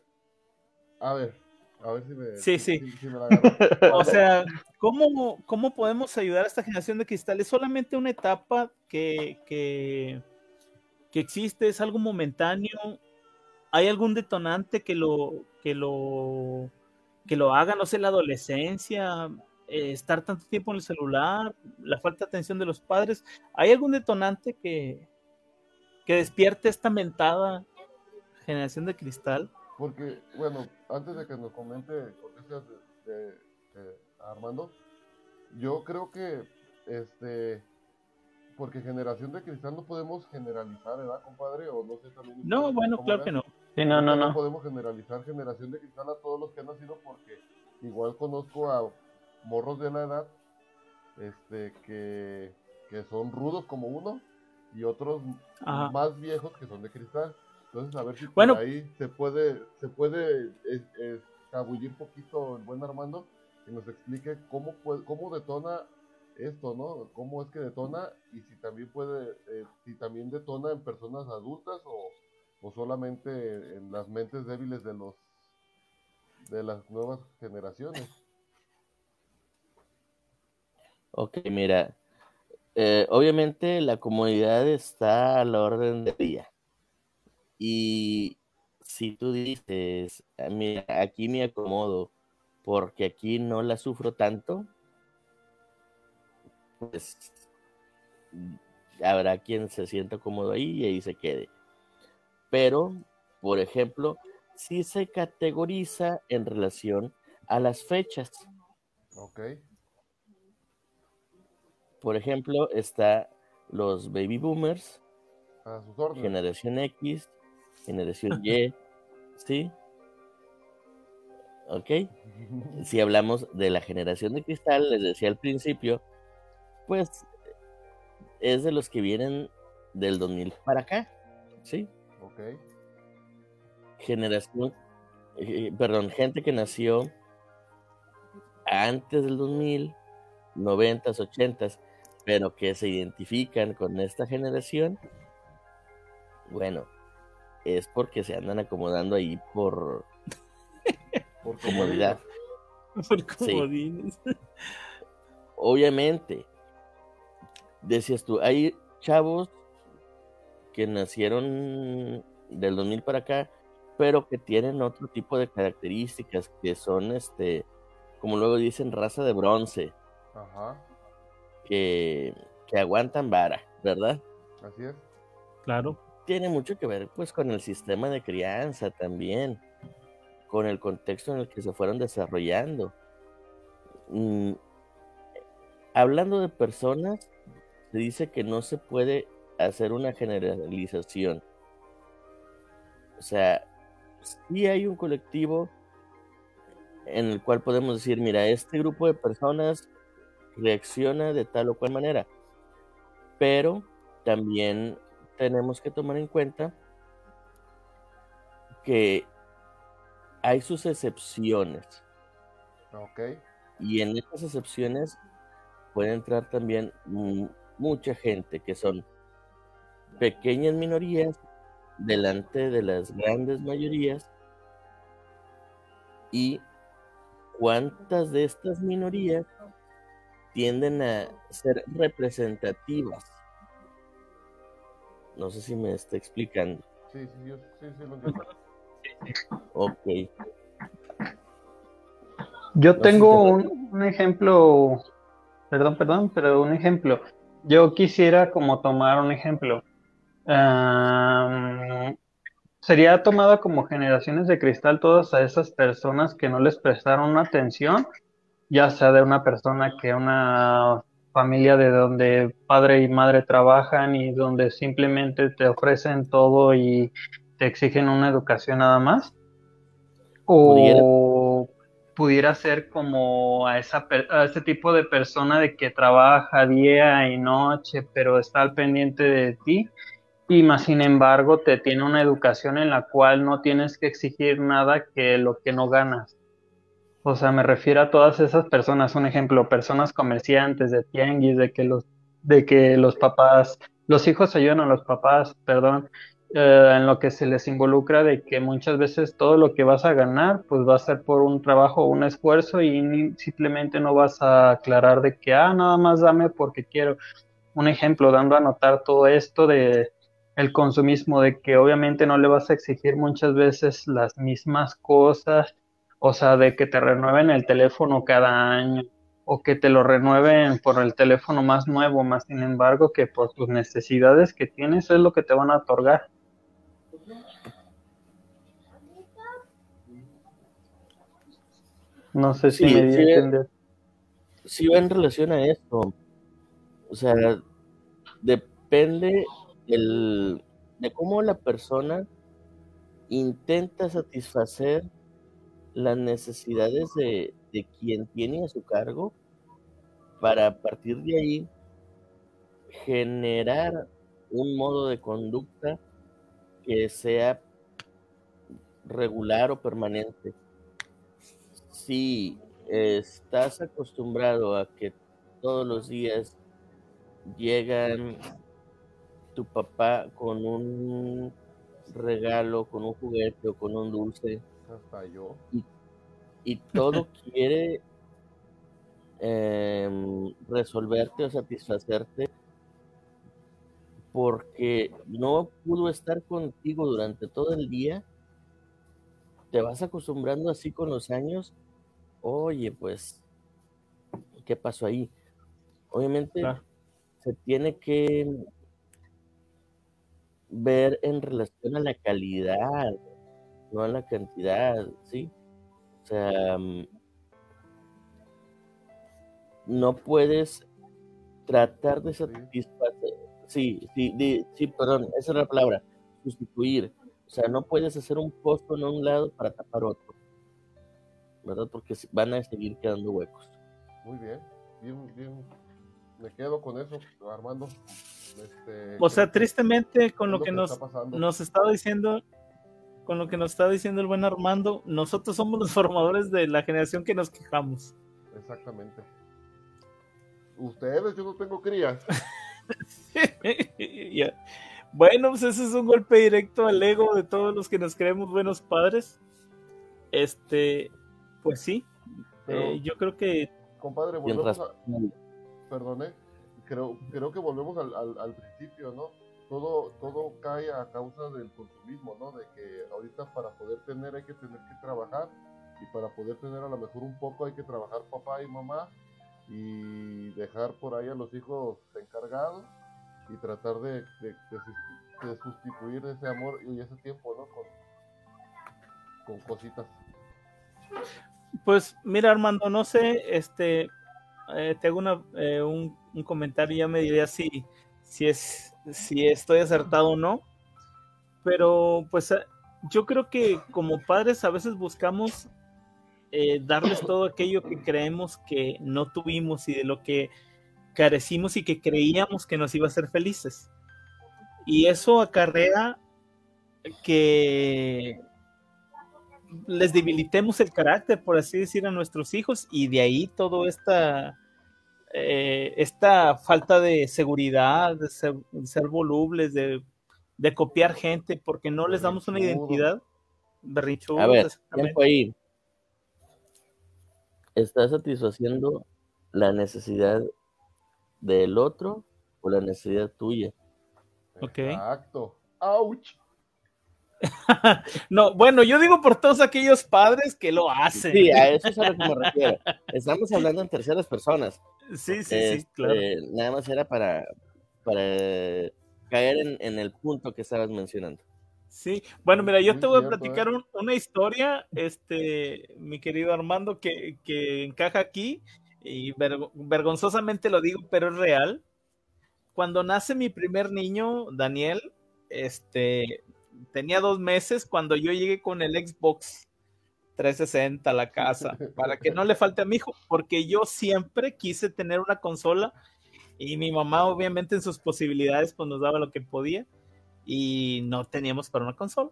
a ver, a ver si me. Sí, sí. o sea, ¿cómo, ¿cómo podemos ayudar a esta generación de cristal? ¿Es solamente una etapa que, que, existe? ¿Es algo momentáneo? ¿Hay algún detonante que lo, que lo, que lo haga? No sé, la adolescencia, eh, estar tanto tiempo en el celular, la falta de atención de los padres. ¿Hay algún detonante que, que despierte esta mentada generación de cristal? Porque, bueno, antes de que nos comente de, Armando, yo creo que, este, porque generación de cristal no podemos generalizar, ¿verdad, compadre? O no sé también. No, bueno, claro que no. Sí, no, no, no. No podemos generalizar generación de cristal a todos los que han nacido porque igual conozco a morros de la edad, este, que, que son rudos como uno y otros más viejos que son de cristal. Entonces, a ver si bueno, por ahí se puede, se puede escabullir un poquito el buen Armando y nos explique cómo, puede, cómo detona esto, ¿no? Cómo es que detona y si también puede, eh, si también detona en personas adultas o, o solamente en las mentes débiles de los de las nuevas generaciones. Ok, mira, eh, obviamente la comunidad está a la orden del día. Y si tú dices, ah, mira, aquí me acomodo porque aquí no la sufro tanto, pues habrá quien se sienta cómodo ahí y ahí se quede. Pero, por ejemplo, sí se categoriza en relación a las fechas. Ok. Por ejemplo, está los baby boomers, a sus generación X, generación Y, ¿sí? ¿Ok? Si hablamos de la generación de cristal, les decía al principio, pues es de los que vienen del 2000 para acá, ¿sí? Ok. Generación, eh, perdón, gente que nació antes del 2000, 90 80 pero que se identifican con esta generación, bueno, es porque se andan acomodando ahí por, por comodidad. Por comodines. Obviamente, decías tú, hay chavos que nacieron del 2000 para acá pero que tienen otro tipo de características que son, este, como luego dicen, raza de bronce. Ajá. Que, que aguantan vara, ¿verdad? Así es. Claro. Tiene mucho que ver, pues, con el sistema de crianza también, con el contexto en el que se fueron desarrollando. Mm, hablando de personas, se dice que no se puede hacer una generalización. O sea, sí hay un colectivo en el cual podemos decir, mira, este grupo de personas reacciona de tal o cual manera, pero también tenemos que tomar en cuenta que hay sus excepciones. Ok. Y en estas excepciones puede entrar también mucha gente que son pequeñas minorías delante de las grandes mayorías y cuántas de estas minorías tienden a ser representativas. No sé si me está explicando. Sí, sí, sí, sí, lo entiendo. Ok. Yo tengo un, un, ejemplo, perdón, perdón, pero un ejemplo. Yo quisiera como tomar un ejemplo sería tomada como generaciones de cristal todas a esas personas que no les prestaron atención, ya sea de una persona que una familia de donde padre y madre trabajan y donde simplemente te ofrecen todo y te exigen una educación nada más. O pudiera, ser como a, esa, a ese tipo de persona de que trabaja día y noche, pero está al pendiente de ti y más sin embargo te tiene una educación en la cual no tienes que exigir nada que lo que no ganas. O sea, me refiero a todas esas personas, un ejemplo, personas comerciantes de tianguis, de que los, de que los papás, los hijos ayudan a los papás, perdón, eh, en lo que se les involucra de que muchas veces todo lo que vas a ganar, pues va a ser por un trabajo o un esfuerzo y simplemente no vas a aclarar de que, ah, nada más dame porque quiero. Un ejemplo, dando a notar todo esto de el consumismo de que obviamente no le vas a exigir muchas veces las mismas cosas, o sea, de que te renueven el teléfono cada año o que te lo renueven por el teléfono más nuevo, más sin embargo que por tus necesidades que tienes es lo que te van a otorgar. No sé si me a entender. Sí va en relación a esto. O sea, depende el, de cómo la persona intenta satisfacer las necesidades de, de quien tiene a su cargo para a partir de ahí generar un modo de conducta que sea regular o permanente. Si estás acostumbrado a que todos los días llegan tu papá con un regalo, con un juguete o con un dulce. Hasta yo. Y, todo quiere em, resolverte o satisfacerte porque no pudo estar contigo durante todo el día, te vas acostumbrando así con los años, oye, pues, ¿qué pasó ahí? Obviamente se tiene que ver en relación a la calidad, no a la cantidad, ¿sí? O sea, mm, no puedes tratar de satisfacer, sí, sí, sí, perdón, esa es la palabra, sustituir. O sea, no puedes hacer un posto en un lado para tapar otro, ¿verdad? Porque van a seguir quedando huecos. Muy bien, bien, bien. Me quedo con eso, Armando. Este, o sea, tristemente con lo, que, nos, nos estaba diciendo, con lo que nos está diciendo el buen Armando, nosotros somos los formadores de la generación que nos quejamos. Exactamente. Ustedes, yo no tengo crías. Bueno, pues ese es un golpe directo al ego de todos los que nos creemos buenos padres. Este, pues sí. Eh, yo creo que. Compadre, volvemos a. Perdone creo, creo que volvemos al, al, principio, ¿no? todo, todo cae a causa del consumismo, ¿no? De que ahorita para poder tener hay que tener que trabajar y para poder tener a lo mejor un poco hay que trabajar papá y mamá y dejar por ahí a los hijos encargados y tratar de, sustituir ese amor y ese tiempo, ¿no? Con, con cositas. Pues mira Armando, no sé, este, eh, te hago eh, un, un, comentario, ya me diría si, si, es, si estoy acertado o no, pero pues eh, yo creo que como padres a veces buscamos darles todo aquello que creemos que no tuvimos y de lo que carecimos y que creíamos que nos iba a hacer felices. Y eso acarrea que les debilitemos el carácter, por así decir, a nuestros hijos y de ahí todo esta, eh, esta falta de seguridad, de ser, volubles, de, copiar gente, porque no les damos una identidad. Berrichudo, a ver, tiempo ahí. ¿Estás satisfaciendo la necesidad del otro o la necesidad tuya? Ok. Exacto. ¡Auch! no, bueno, yo digo por todos aquellos padres que lo hacen. Sí, a eso es a lo que me refiero. Estamos hablando en terceras personas. Sí, sí, sí, este, claro. Nada más era para, para caer en, el punto que estabas mencionando. Sí, bueno, mira, yo te voy a platicar ¿eh? una historia, este, mi querido Armando, que, encaja aquí y vergonzosamente lo digo, pero es real. Cuando nace mi primer niño, Daniel, este, tenía dos meses cuando yo llegué con el Xbox 360 a la casa, para que no le falte a mi hijo, porque yo siempre quise tener una consola y mi mamá obviamente en sus posibilidades pues nos daba lo que podía y no teníamos para una consola.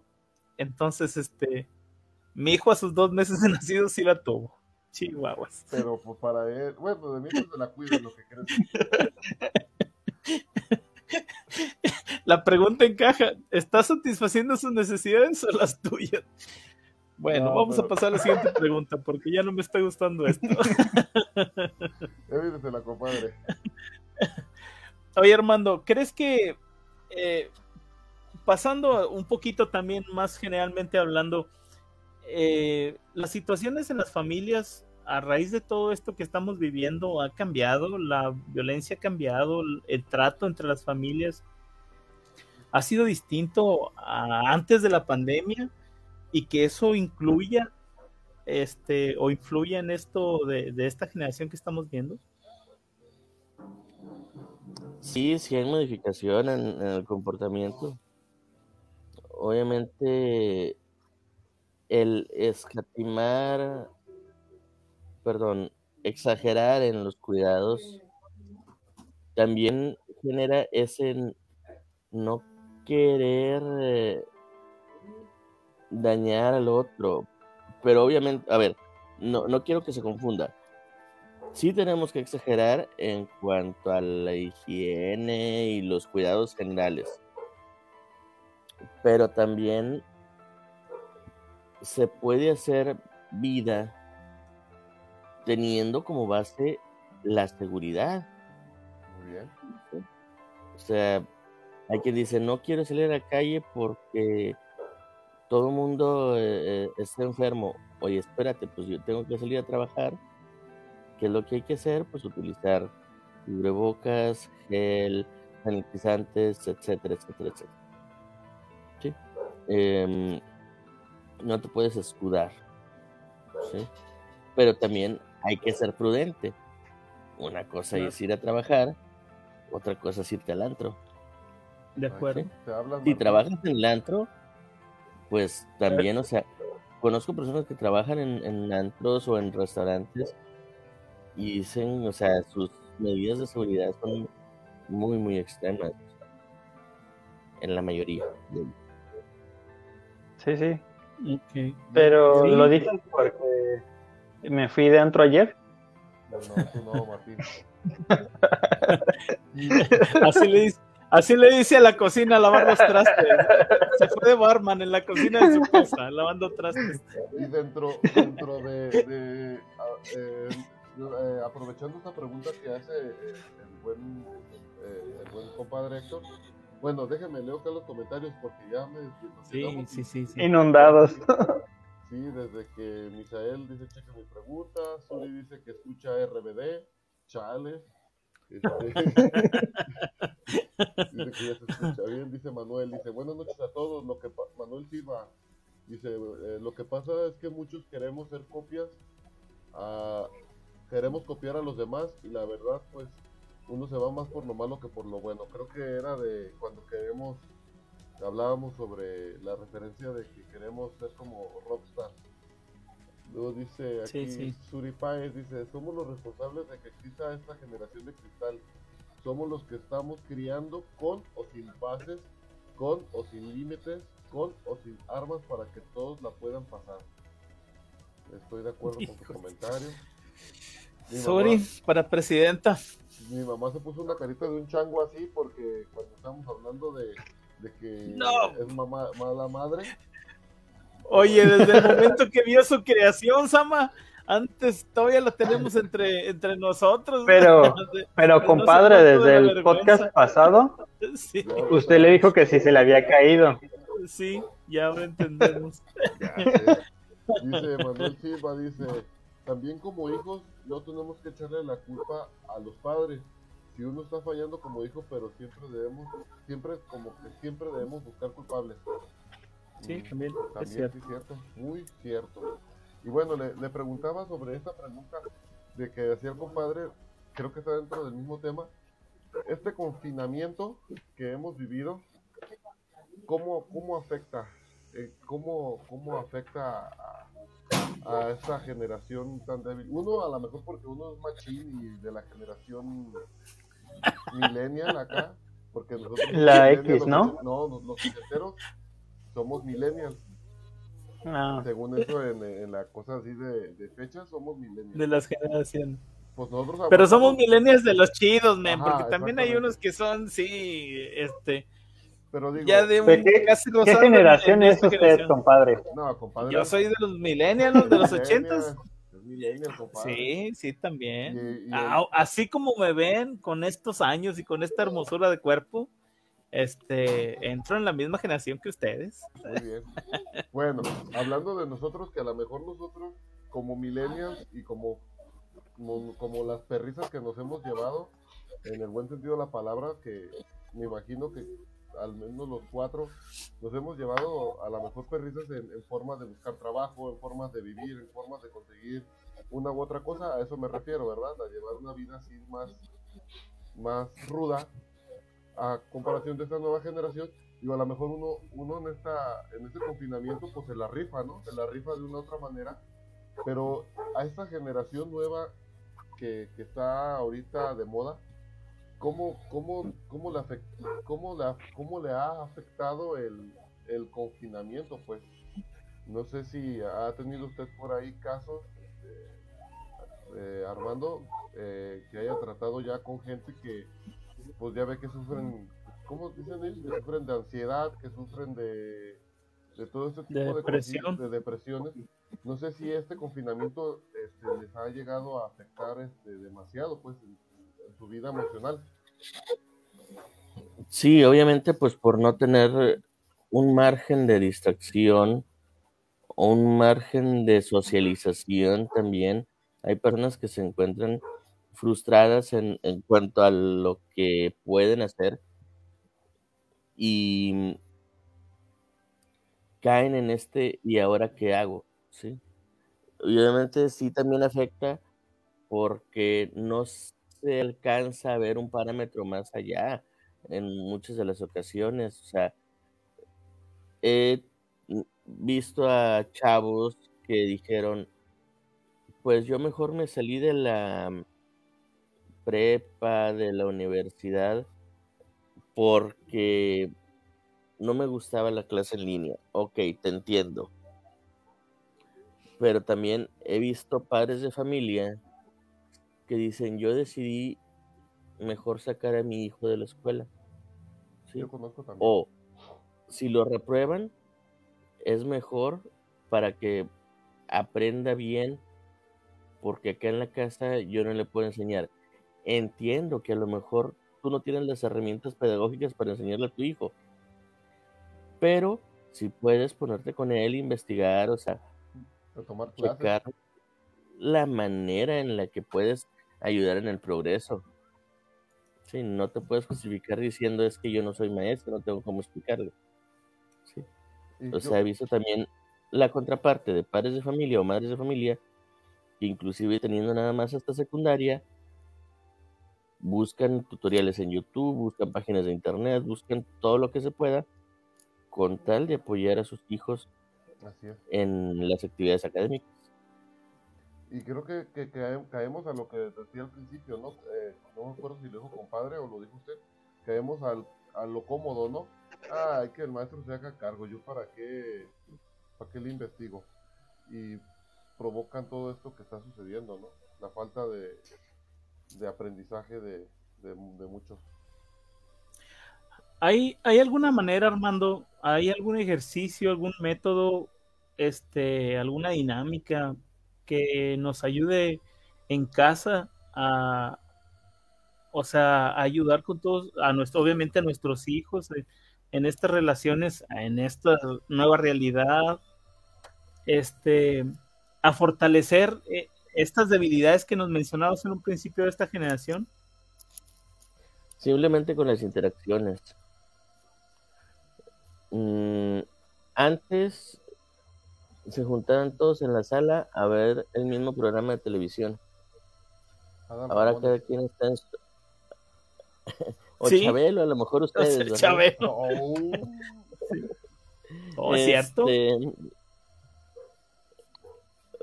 Entonces, este, mi hijo a sus dos meses de nacido sí la tuvo. Chihuahuas. Pero pues para él, bueno, de mí no se la cuida lo que crees. La pregunta encaja, ¿estás satisfaciendo sus necesidades o las tuyas? Bueno, vamos a pasar a la siguiente pregunta porque ya no me está gustando esto. la compadre. Oye, Armando, ¿crees que eh, pasando un poquito también más generalmente hablando, eh, las situaciones en las familias a raíz de todo esto que estamos viviendo ha cambiado, la violencia ha cambiado, el trato entre las familias ha sido distinto a antes de la pandemia y que eso incluya este o influya en esto de, esta generación que estamos viendo? Sí, sí hay modificación en el comportamiento. Obviamente el escatimar perdón, exagerar en los cuidados también genera ese no querer eh, dañar al otro. Pero obviamente, a ver, no, no quiero que se confunda. Sí tenemos que exagerar en cuanto a la higiene y los cuidados generales. Pero también se puede hacer vida teniendo como base la seguridad. Muy bien. O sea, hay quien dice, no quiero salir a la calle porque todo el mundo eh, eh, está enfermo. Oye, espérate, pues yo tengo que salir a trabajar. ¿Qué es lo que hay que hacer? Pues utilizar cubrebocas, gel, sanitizantes, etcétera, etcétera, etcétera. ¿Sí? Em, no te puedes escudar. ¿sí? Pero también hay que ser prudente. Una cosa es ir a trabajar, otra cosa es irte al antro. De acuerdo. Si trabajas en el antro, pues también, o sea, conozco personas que trabajan en, antros o en restaurantes y dicen, o sea, sus medidas de seguridad son muy, muy extremas. En la mayoría. Sí, sí. Pero lo dicen porque me fui de antro ayer. así, le dice, así le dice a la cocina lavar los trastes. Se fue de barman en la cocina de su casa, lavando trastes. Y dentro, dentro de, de eh, eh, aprovechando esta pregunta que hace el buen, eh, el buen compadre Héctor, Bueno, déjenme leo acá los comentarios porque ya me. Sí, sí, sí, sí, Inundados. Sí, desde que Misael dice checa mi pregunta, Suri dice que escucha RBD, chale. Este, dice que ya se escucha bien, dice Manuel, dice buenas noches a todos, lo que Manuel Silva dice, eh, lo que pasa es que muchos queremos ser copias, a, queremos copiar a los demás y la verdad pues uno se va más por lo malo que por lo bueno. Creo que era de cuando queremos, hablábamos sobre la referencia de que queremos ser como rockstar. Luego dice aquí Suri dice, somos los responsables de que exista esta generación de cristal. Somos los que estamos criando con o sin pases, con o sin límites, con o sin armas para que todos la puedan pasar. Estoy de acuerdo con tu comentario. Sorry, para presidenta mi mamá se puso una carita de un chango así porque cuando estábamos hablando de, que es mamá, mala madre. Oye, desde el momento que vio su creación, Sama, antes todavía lo tenemos entre, entre nosotros. Pero, pero compadre, desde el podcast pasado, usted le dijo que sí se le había caído. Sí, ya lo entendemos. dice Manuel Silva, dice, también como hijos no tenemos que echarle la culpa a los padres. Si uno está fallando como hijo, pero siempre debemos, siempre como que siempre debemos buscar culpables. Sí, también. También es cierto. cierto. muy cierto. Y bueno, le, le, preguntaba sobre esta pregunta de que decía el compadre, creo que está dentro del mismo tema. Este confinamiento que hemos vivido, ¿cómo, cómo afecta? Eh, ¿cómo, ¿Cómo afecta a, a esta generación tan débil. Uno, a lo mejor porque uno es machín y de la generación millennial acá, porque nosotros... La X, ¿no? No, los, los somos millennials. Ah. Según eso, en, la cosa así de, de fechas, somos millennials. De las generaciones. Pues nosotros Pero somos millennials de los chidos, men, porque también hay unos que son, sí, este pero digo, ya de, qué, casi ¿qué generación es usted, compadre? No, compadre. Yo soy de los millennials, de los ochentas. Sí, sí, también. así como me ven con estos años y con esta hermosura de cuerpo, este, entro en la misma generación que ustedes. Muy bien. Bueno, hablando de nosotros, que a lo mejor nosotros, como millennials y como, como, las perrizas que nos hemos llevado, en el buen sentido de la palabra, que me imagino que al menos los cuatro, nos hemos llevado a la mejor perrizas en, en formas de buscar trabajo, en formas de vivir, en formas de conseguir una u otra cosa, a eso me refiero, ¿verdad? A llevar una vida así más, más ruda a comparación de esta nueva generación. Y a lo mejor uno, uno en, esta, en este confinamiento pues se la rifa, ¿no? Se la rifa de una u otra manera. Pero a esta generación nueva que, que está ahorita de moda, ¿Cómo, cómo, cómo, le, cómo, la, cómo le ha afectado el, el confinamiento? Pues no sé si ha tenido usted por ahí casos, este, Armando, eh, que haya tratado ya con gente que, pues ya ve que sufren, ¿cómo dicen ellos? Que sufren de ansiedad, que sufren de, de todo este tipo de, depresión. de, depresiones. No sé si este confinamiento este, les ha llegado a afectar este, demasiado, pues, su vida emocional. Sí, obviamente, pues por no tener un margen de distracción o un margen de socialización también, hay personas que se encuentran frustradas en, en cuanto a lo que pueden hacer y caen en este y ahora qué hago, ¿sí? obviamente sí también afecta porque no se alcanza a ver un parámetro más allá en muchas de las ocasiones. O sea, he visto a chavos que dijeron, pues yo mejor me salí de la prepa, de la universidad, porque no me gustaba la clase en línea. Ok, te entiendo. Pero también he visto padres de familia que dicen, yo decidí mejor sacar a mi hijo de la escuela. Yo conozco también. O si lo reprueban, es mejor para que aprenda bien, porque acá en la casa yo no le puedo enseñar. Entiendo que a lo mejor tú no tienes las herramientas pedagógicas para enseñarle a tu hijo. Pero si puedes ponerte con él, investigar, o sea, tomar checar la manera en la que puedes ayudar en el progreso. Sí, no te puedes justificar diciendo es que yo no soy maestro, no tengo cómo explicarle. Sí. O sea, he visto también la contraparte de padres de familia o madres de familia, que inclusive teniendo nada más hasta secundaria, buscan tutoriales en YouTube, buscan páginas de internet, buscan todo lo que se pueda con tal de apoyar a sus hijos en las actividades académicas. Y creo que, caemos a lo que decía al principio, ¿no? Eh, no me acuerdo si lo dijo compadre o lo dijo usted, caemos al, a lo cómodo, ¿no? Ah, hay que el maestro se haga cargo, yo para qué, para qué le investigo. Y provocan todo esto que está sucediendo, ¿no? La falta de, de aprendizaje de, de, muchos. ¿Hay, ¿Hay alguna manera, Armando? ¿Hay algún ejercicio, algún método, este, alguna dinámica que nos ayude en casa a, o sea, ayudar con todos, a nuestro, obviamente a nuestros hijos eh, en estas relaciones, en esta nueva realidad, este, a fortalecer eh, estas debilidades que nos mencionabas en un principio de esta generación? Simplemente con las interacciones. Mm, antes se juntaban todos en la sala a ver el mismo programa de televisión. Ahora cada quien está en su... o Chabelo, a lo mejor ustedes. Chabelo. Oh, es cierto.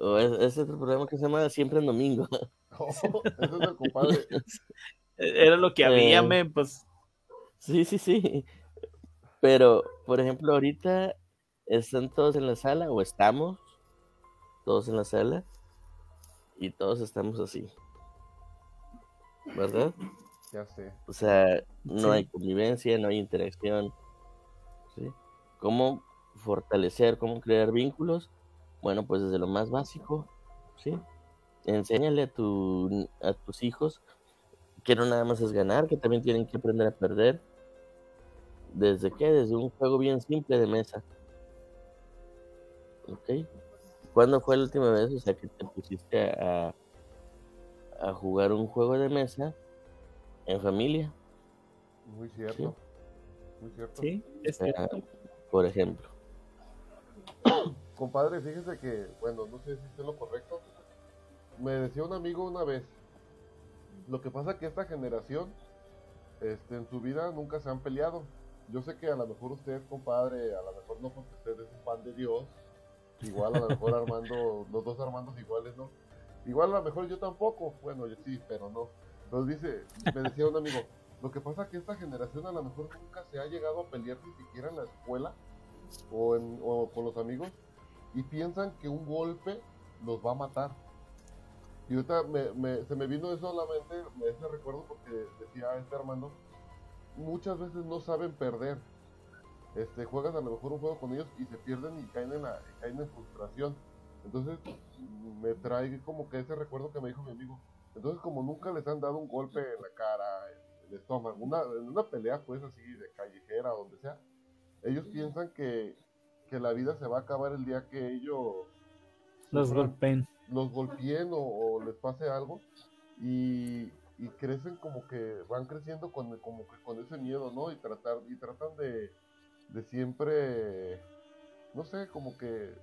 O es, otro programa que se llama Siempre en Domingo. Oh, eso es el compadre. Era lo que había, eh, pues. Sí, sí, sí. Pero, por ejemplo, ahorita están todos en la sala o estamos todos en la sala y todos estamos así. ¿Verdad? Ya sé. O sea, no hay convivencia, no hay interacción. ¿sí? ¿Cómo fortalecer, cómo crear vínculos? Bueno, pues desde lo más básico, ¿sí? Enséñale a, tu, a tus hijos que no nada más es ganar, que también tienen que aprender a perder. ¿Desde qué? Desde un juego bien simple de mesa. Ok. ¿Cuándo fue la última vez, o sea, que te pusiste a, a jugar un juego de mesa en familia? Muy cierto. Muy cierto. Sí, es cierto. por ejemplo. Compadre, fíjese que, bueno, no sé si es lo correcto. Me decía un amigo una vez, lo que pasa que esta generación, este, en su vida nunca se han peleado. Yo sé que a lo mejor usted, compadre, a lo mejor no porque usted es un fan de Dios, Igual a lo mejor Armando, los dos Armandos iguales, ¿no? Igual a lo mejor yo tampoco, bueno, yo sí, pero no. Entonces dice, me decía un amigo, lo que pasa es que esta generación a lo mejor nunca se ha llegado a pelear ni siquiera en la escuela o, en, o con los amigos y piensan que un golpe los va a matar. Y ahorita me, se me vino eso a la mente, me ese recuerdo porque decía este Armando, muchas veces no saben perder, este, juegas a lo mejor un juego con ellos y se pierden y caen en, la, caen en frustración. Entonces me trae como que ese recuerdo que me dijo mi amigo. Entonces como nunca les han dado un golpe en la cara, en el estómago, una, en una pelea pues así de callejera, donde sea, ellos piensan que, que la vida se va a acabar el día que ellos los golpeen. Los golpeen o, les pase algo y, y, crecen como que van creciendo con, como que con ese miedo, ¿no? Y tratar y tratan de de siempre, no sé, como que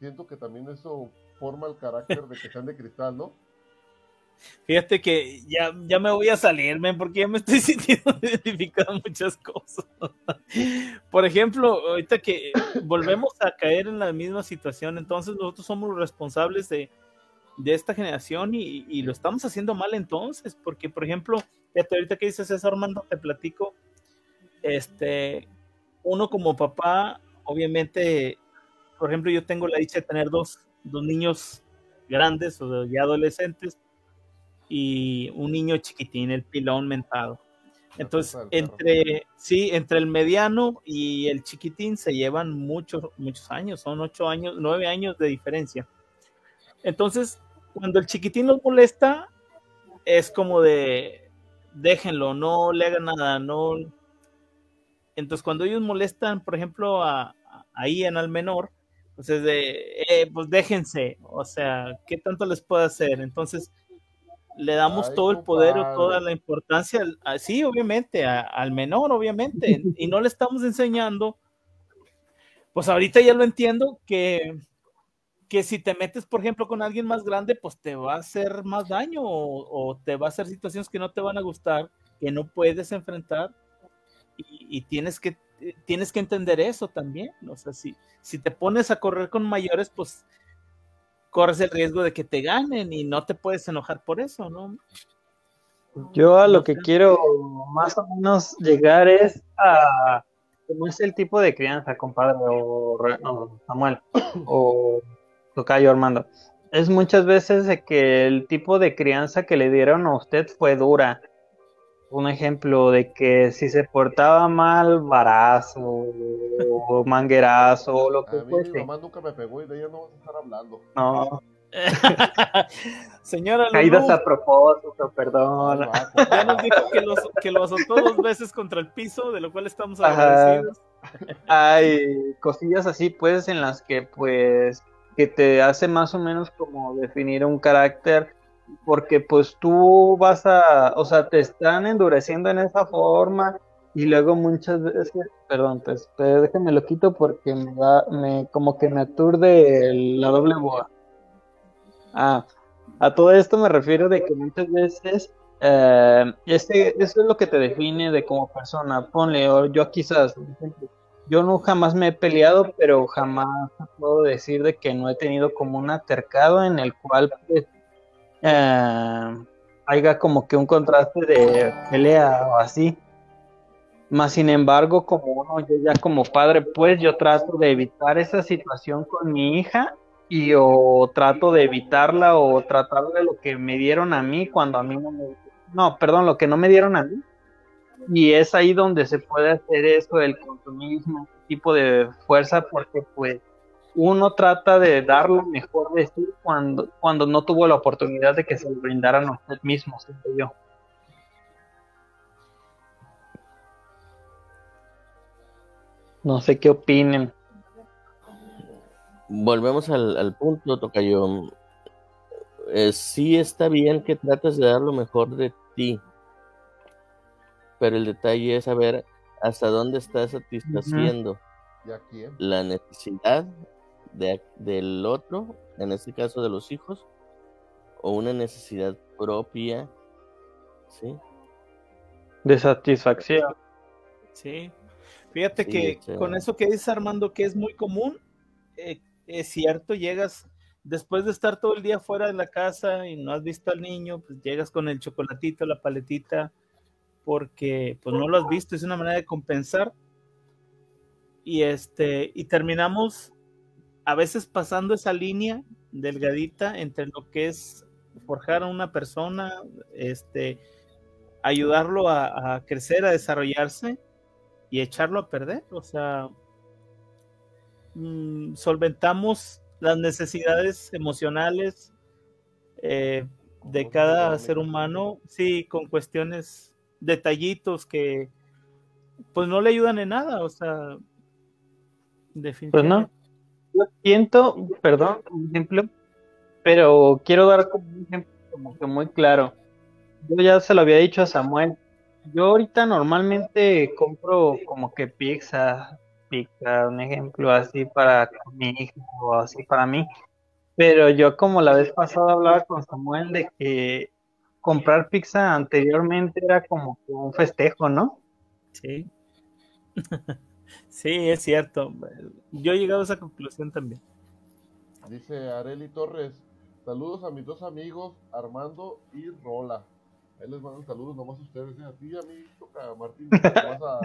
siento que también eso forma el carácter de que sean de cristal, ¿no? Fíjate que ya, ya me voy a salirme porque ya me estoy sintiendo identificado en muchas cosas. Por ejemplo, ahorita que volvemos a caer en la misma situación, entonces nosotros somos responsables de, de esta generación y, y, lo estamos haciendo mal entonces, porque por ejemplo, fíjate ahorita que dices eso, Armando, te platico, este, uno como papá, obviamente, por ejemplo, yo tengo la dicha de tener dos, dos niños grandes o ya adolescentes y un niño chiquitín, el pilón mentado. Entonces, entre, sí, entre el mediano y el chiquitín se llevan muchos, muchos años, son ocho años, nueve años de diferencia. Entonces, cuando el chiquitín los molesta, es como de, déjenlo, no le hagan nada, no. Entonces, cuando ellos molestan, por ejemplo, a, a Ian al menor, pues es de, eh, pues déjense, o sea, ¿qué tanto les puede hacer? Entonces, le damos todo el poder o toda la importancia, sí, obviamente, al menor, obviamente, y no le estamos enseñando, pues ahorita ya lo entiendo, que, que si te metes, por ejemplo, con alguien más grande, pues te va a hacer más daño o, te va a hacer situaciones que no te van a gustar, que no puedes enfrentar, y, tienes que tienes que entender eso también. O sea, si, si te pones a correr con mayores, pues corres el riesgo de que te ganen y no te puedes enojar por eso, ¿no? Yo a lo que quiero más o menos llegar es a cómo es el tipo de crianza, compadre, o, Samuel, o Tocayo Armando. Es muchas veces de que el tipo de crianza que le dieron a usted fue dura. Un ejemplo de que si se portaba mal, barazo, o manguerazo, o lo que fuese. Mi mamá nunca me pegó y de ella no vas a estar hablando. No. Señora Caídas a propósito, perdón. Ya nos dijo que, los, que lo azotó dos veces contra el piso, de lo cual estamos agradecidos. Hay cosillas así, pues, en las que, pues, que te hace más o menos como definir un carácter porque pues tú vas a, o sea, te están endureciendo en esa forma y luego muchas veces, perdón, pues, déjame lo quito porque me da, me, como que me aturde la doble boa. Ah, a todo esto me refiero de que muchas veces eh, este, eso es lo que te define de como persona. Ponle, yo quizás, yo no jamás me he peleado, pero jamás puedo decir de que no he tenido como un atercado en el cual pues, eh, haya como que un contraste de pelea o así. Más sin embargo, como uno, yo ya como padre, pues yo trato de evitar esa situación con mi hja y o trato de evitarla o tratar de lo que me dieron a mí cuando a mí no me... No, perdón, lo que no me dieron a mí. Y es ahí donde se puede hacer eso del consumismo, tipo de fuerza, porque pues uno trata de dar lo mejor de sí cuando, cuando no tuvo la oportunidad de que se lo brindaran a usted mismo, siento yo. No sé qué opinen. Volvemos al, punto, Tocayo. Eh, sí está bien que trates de dar lo mejor de ti, pero el detalle es saber hasta dónde estás satisfaciendo la necesidad de, del otro, en este caso de los hijos, o una necesidad propia, ¿sí? De satisfacción. Sí, Fíjate que con eso que dice Armando, que es muy común, eh, es cierto, llegas después de estar todo el día fuera de la casa y no has visto al niño, pues llegas con el chocolatito, la paletita, porque pues no lo has visto, es una manera de compensar. Y este, y terminamos a veces pasando esa línea delgadita entre lo que es forjar a una persona, este, ayudarlo a crecer, a desarrollarse, y echarlo a perder. O sea, mm, solventamos las necesidades emocionales eh, de cada ser humano, sí, con cuestiones, detallitos que pues no le ayudan en nada, o sea, definitivamente. Pues no, yo siento, perdón, ejemplo, pero quiero dar como un ejemplo como que muy claro. Yo ya se lo había dicho a Samuel, yo ahorita normalmente compro como que pizza, pizza, un ejemplo así para mi hijo o así para mí. Pero yo como la vez pasada hablaba con Samuel de que comprar pizza anteriormente era como un festejo, ¿no? Sí. sí, es cierto. Yo he llegado a esa conclusión también. Dice Areli Torres, saludos a mis dos amigos, Armando y Rola. Ahí les mando saludos nomás a ustedes, ¿eh? a ti a mí toca Martín. a...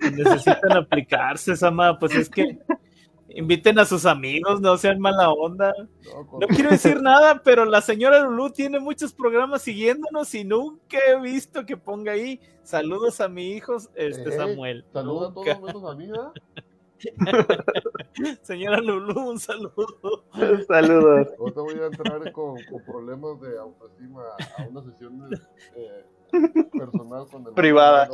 Necesitan aplicarse, Sama, pues es que inviten a sus amigos, no sean mala onda. No, quiero decir nada, pero la señora Lulu tiene muchos programas siguiéndonos y nunca he visto que ponga ahí saludos a mi hijo este Samuel. Saludos a todos menos a mí, Señora Lulu, un saludo. Saludos. Ahorita voy a entrar con, problemas de autoestima a una sesión eh, personal con el privada.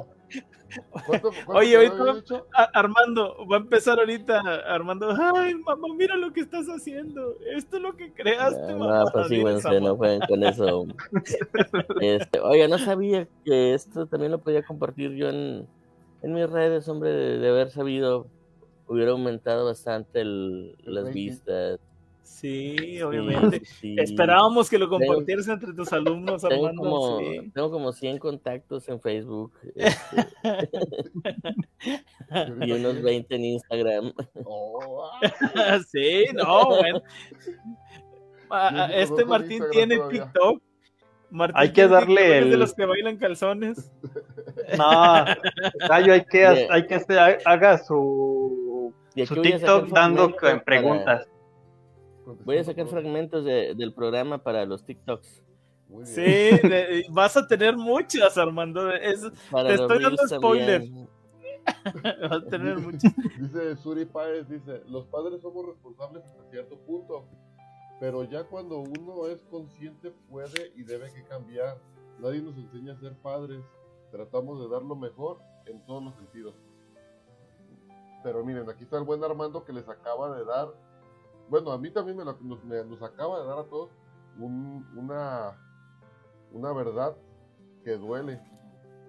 Oye, ahorita Armando, va a empezar ahorita Armando, ay mamá, mira lo que estás haciendo, esto es lo que creaste, no, mamá. No, pues sí, bueno, no pueden con eso. Este, oye, no sabía que esto también lo podía compartir yo en, en mis redes, hombre, de, haber sabido, hubiera aumentado bastante las vistas. Sí, obviamente. Esperábamos que lo compartieras entre tus alumnos, tengo Como, Tengo como 100 contactos en Facebook. Este, y unos 20 en Instagram. Oh, sí, no, bueno. Este Martín tiene TikTok. Martín hay que darle el... de los que bailan calzones. No, hay que, hay que hacer, haga su, su TikTok dando preguntas. Voy a sacar fragmentos del programa para los TikToks. Sí, vas a tener muchas, Armando. te estoy dando spoiler. vas a tener muchas. Dice Suri Páez, dice, los padres somos responsables hasta cierto punto, pero ya cuando uno es consciente puede y debe que cambiar. Nadie nos enseña a ser padres. Tratamos de dar lo mejor en todos los sentidos. Pero miren, aquí está el buen Armando que les acaba de dar bueno, a mí también me, nos, acaba de dar a todos una, una verdad que duele.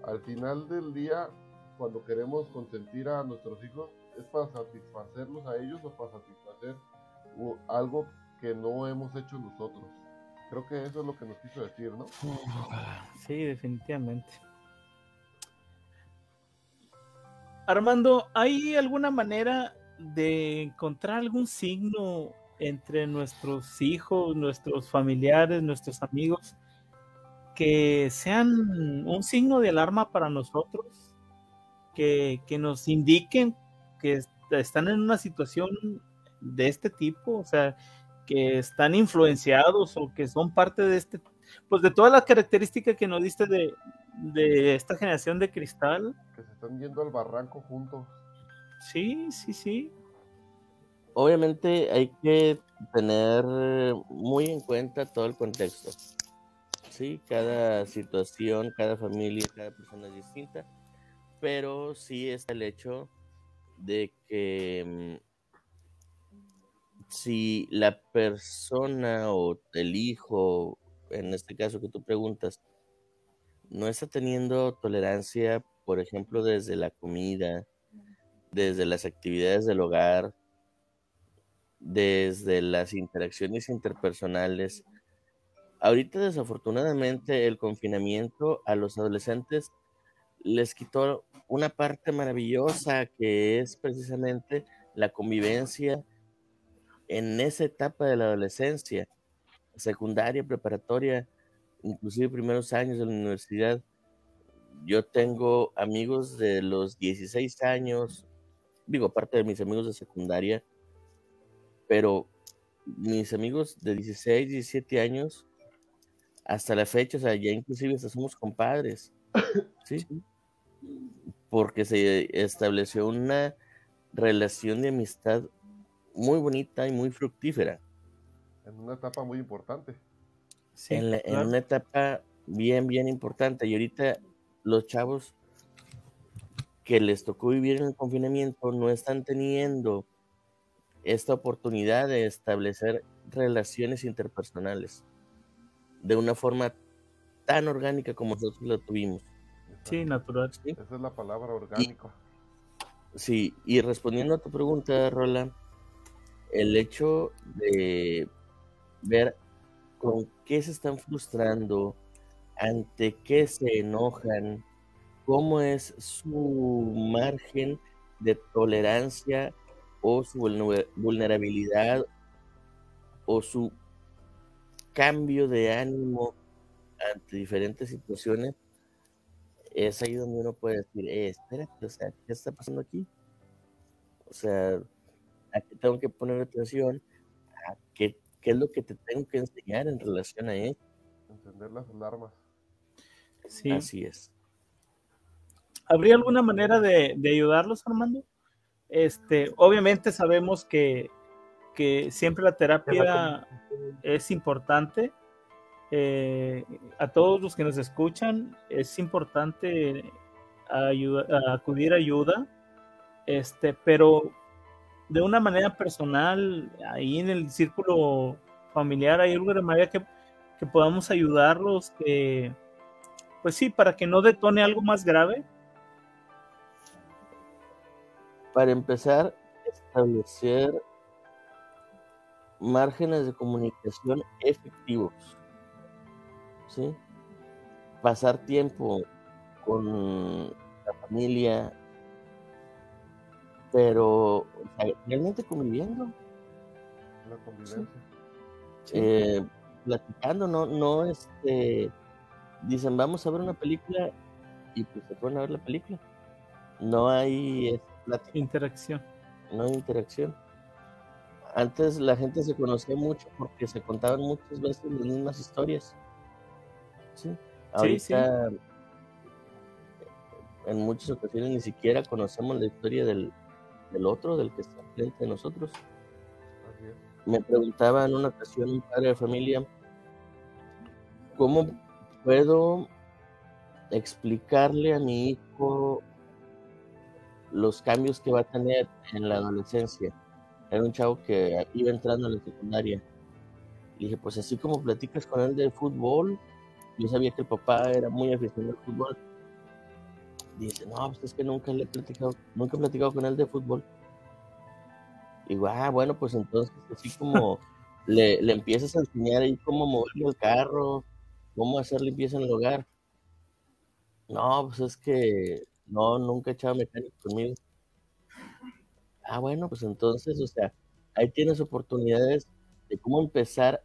Al final del día, cuando queremos consentir a nuestros hijos, es para satisfacerlos a ellos o para satisfacer algo que no hemos hecho nosotros. Creo que eso es lo que nos quiso decir, ¿no? Sí, definitivamente. Armando, ¿hay alguna manera de encontrar algún signo entre nuestros hijos, nuestros familiares, nuestros amigos, que sean un signo de alarma para nosotros, que, nos indiquen que están en una situación de este tipo, o sea, que están influenciados o que son parte de este, pues de todas las características que nos diste de, de esta generación de cristal. Que se están yendo al barranco juntos. Sí, sí, sí. Obviamente hay que tener muy en cuenta todo el contexto. Sí, cada situación, cada familia, cada persona es distinta, pero sí está el hecho de que mm, si la persona o el hijo, en este caso que tú preguntas, no está teniendo tolerancia, por ejemplo, desde la comida, desde las actividades del hogar, desde las interacciones interpersonales. Ahorita desafortunadamente el confinamiento a los adolescentes les quitó una parte maravillosa que es precisamente la convivencia en esa etapa de la adolescencia, secundaria, preparatoria, inclusive primeros años de la universidad. Yo tengo amigos de los 16 años, digo, aparte de mis amigos de secundaria, pero mis amigos de 16, 17 años, hasta la fecha, o sea, ya inclusive somos compadres, ¿sí? Porque se estableció una relación de amistad muy bonita y muy fructífera. En una etapa muy importante. Sí, en, en una etapa bien, bien importante. Y ahorita los chavos que les tocó vivir en el confinamiento no están teniendo esta oportunidad de establecer relaciones interpersonales de una forma tan orgánica como nosotros lo tuvimos. Sí, natural. Esa es la palabra orgánico. sí, y respondiendo a tu pregunta, Rola, el hecho de ver con qué se están frustrando, ante qué se enojan, cómo es su margen de tolerancia o su vulnerabilidad o su cambio de ánimo ante diferentes situaciones, es ahí donde uno puede decir, eh, espérate, o sea, ¿qué está pasando aquí? O sea, aquí tengo que poner atención a qué, qué es lo que te tengo que enseñar en relación a esto. Entender las alarmas. Sí. Así es. ¿Habría alguna manera de, ayudarlos, Armando? Este, obviamente sabemos que, que siempre la terapia es importante. Eh, a todos los que nos escuchan, es importante acudir a ayuda, este, pero de una manera personal, ahí en el círculo familiar, hay alguna manera que, que podamos ayudarlos, que, pues sí, para que no detone algo más grave. Para empezar, establecer márgenes de comunicación efectivos. ¿Sí? Pasar tiempo con la familia, pero realmente conviviendo. La convivencia. Eh, platicando, no, no, este, dicen vamos a ver una película y pues se pueden a ver la película. No hay interacción. No hay interacción. Antes la gente se conocía mucho porque se contaban muchas veces las mismas historias. Sí. Ahorita en muchas ocasiones ni siquiera conocemos la historia del, del otro, del que está frente de nosotros. Me preguntaba en una ocasión un padre de familia, ¿cómo puedo explicarle a mi hijo los cambios que va a tener en la adolescencia? Era un chavo que iba entrando a la secundaria. Le dije, pues así como platicas con él de fútbol, yo sabía que el papá era muy aficionado al fútbol dice, no, pues es que nunca le he platicado, nunca he platicado con él de fútbol. Y ah, bueno, pues entonces así como le, le empiezas a enseñar ahí cómo mover el carro, cómo hacer limpieza en el hogar. No, pues es que no, nunca he echado mecánico conmigo. Ah, bueno, pues entonces, o sea, ahí tienes oportunidades de cómo empezar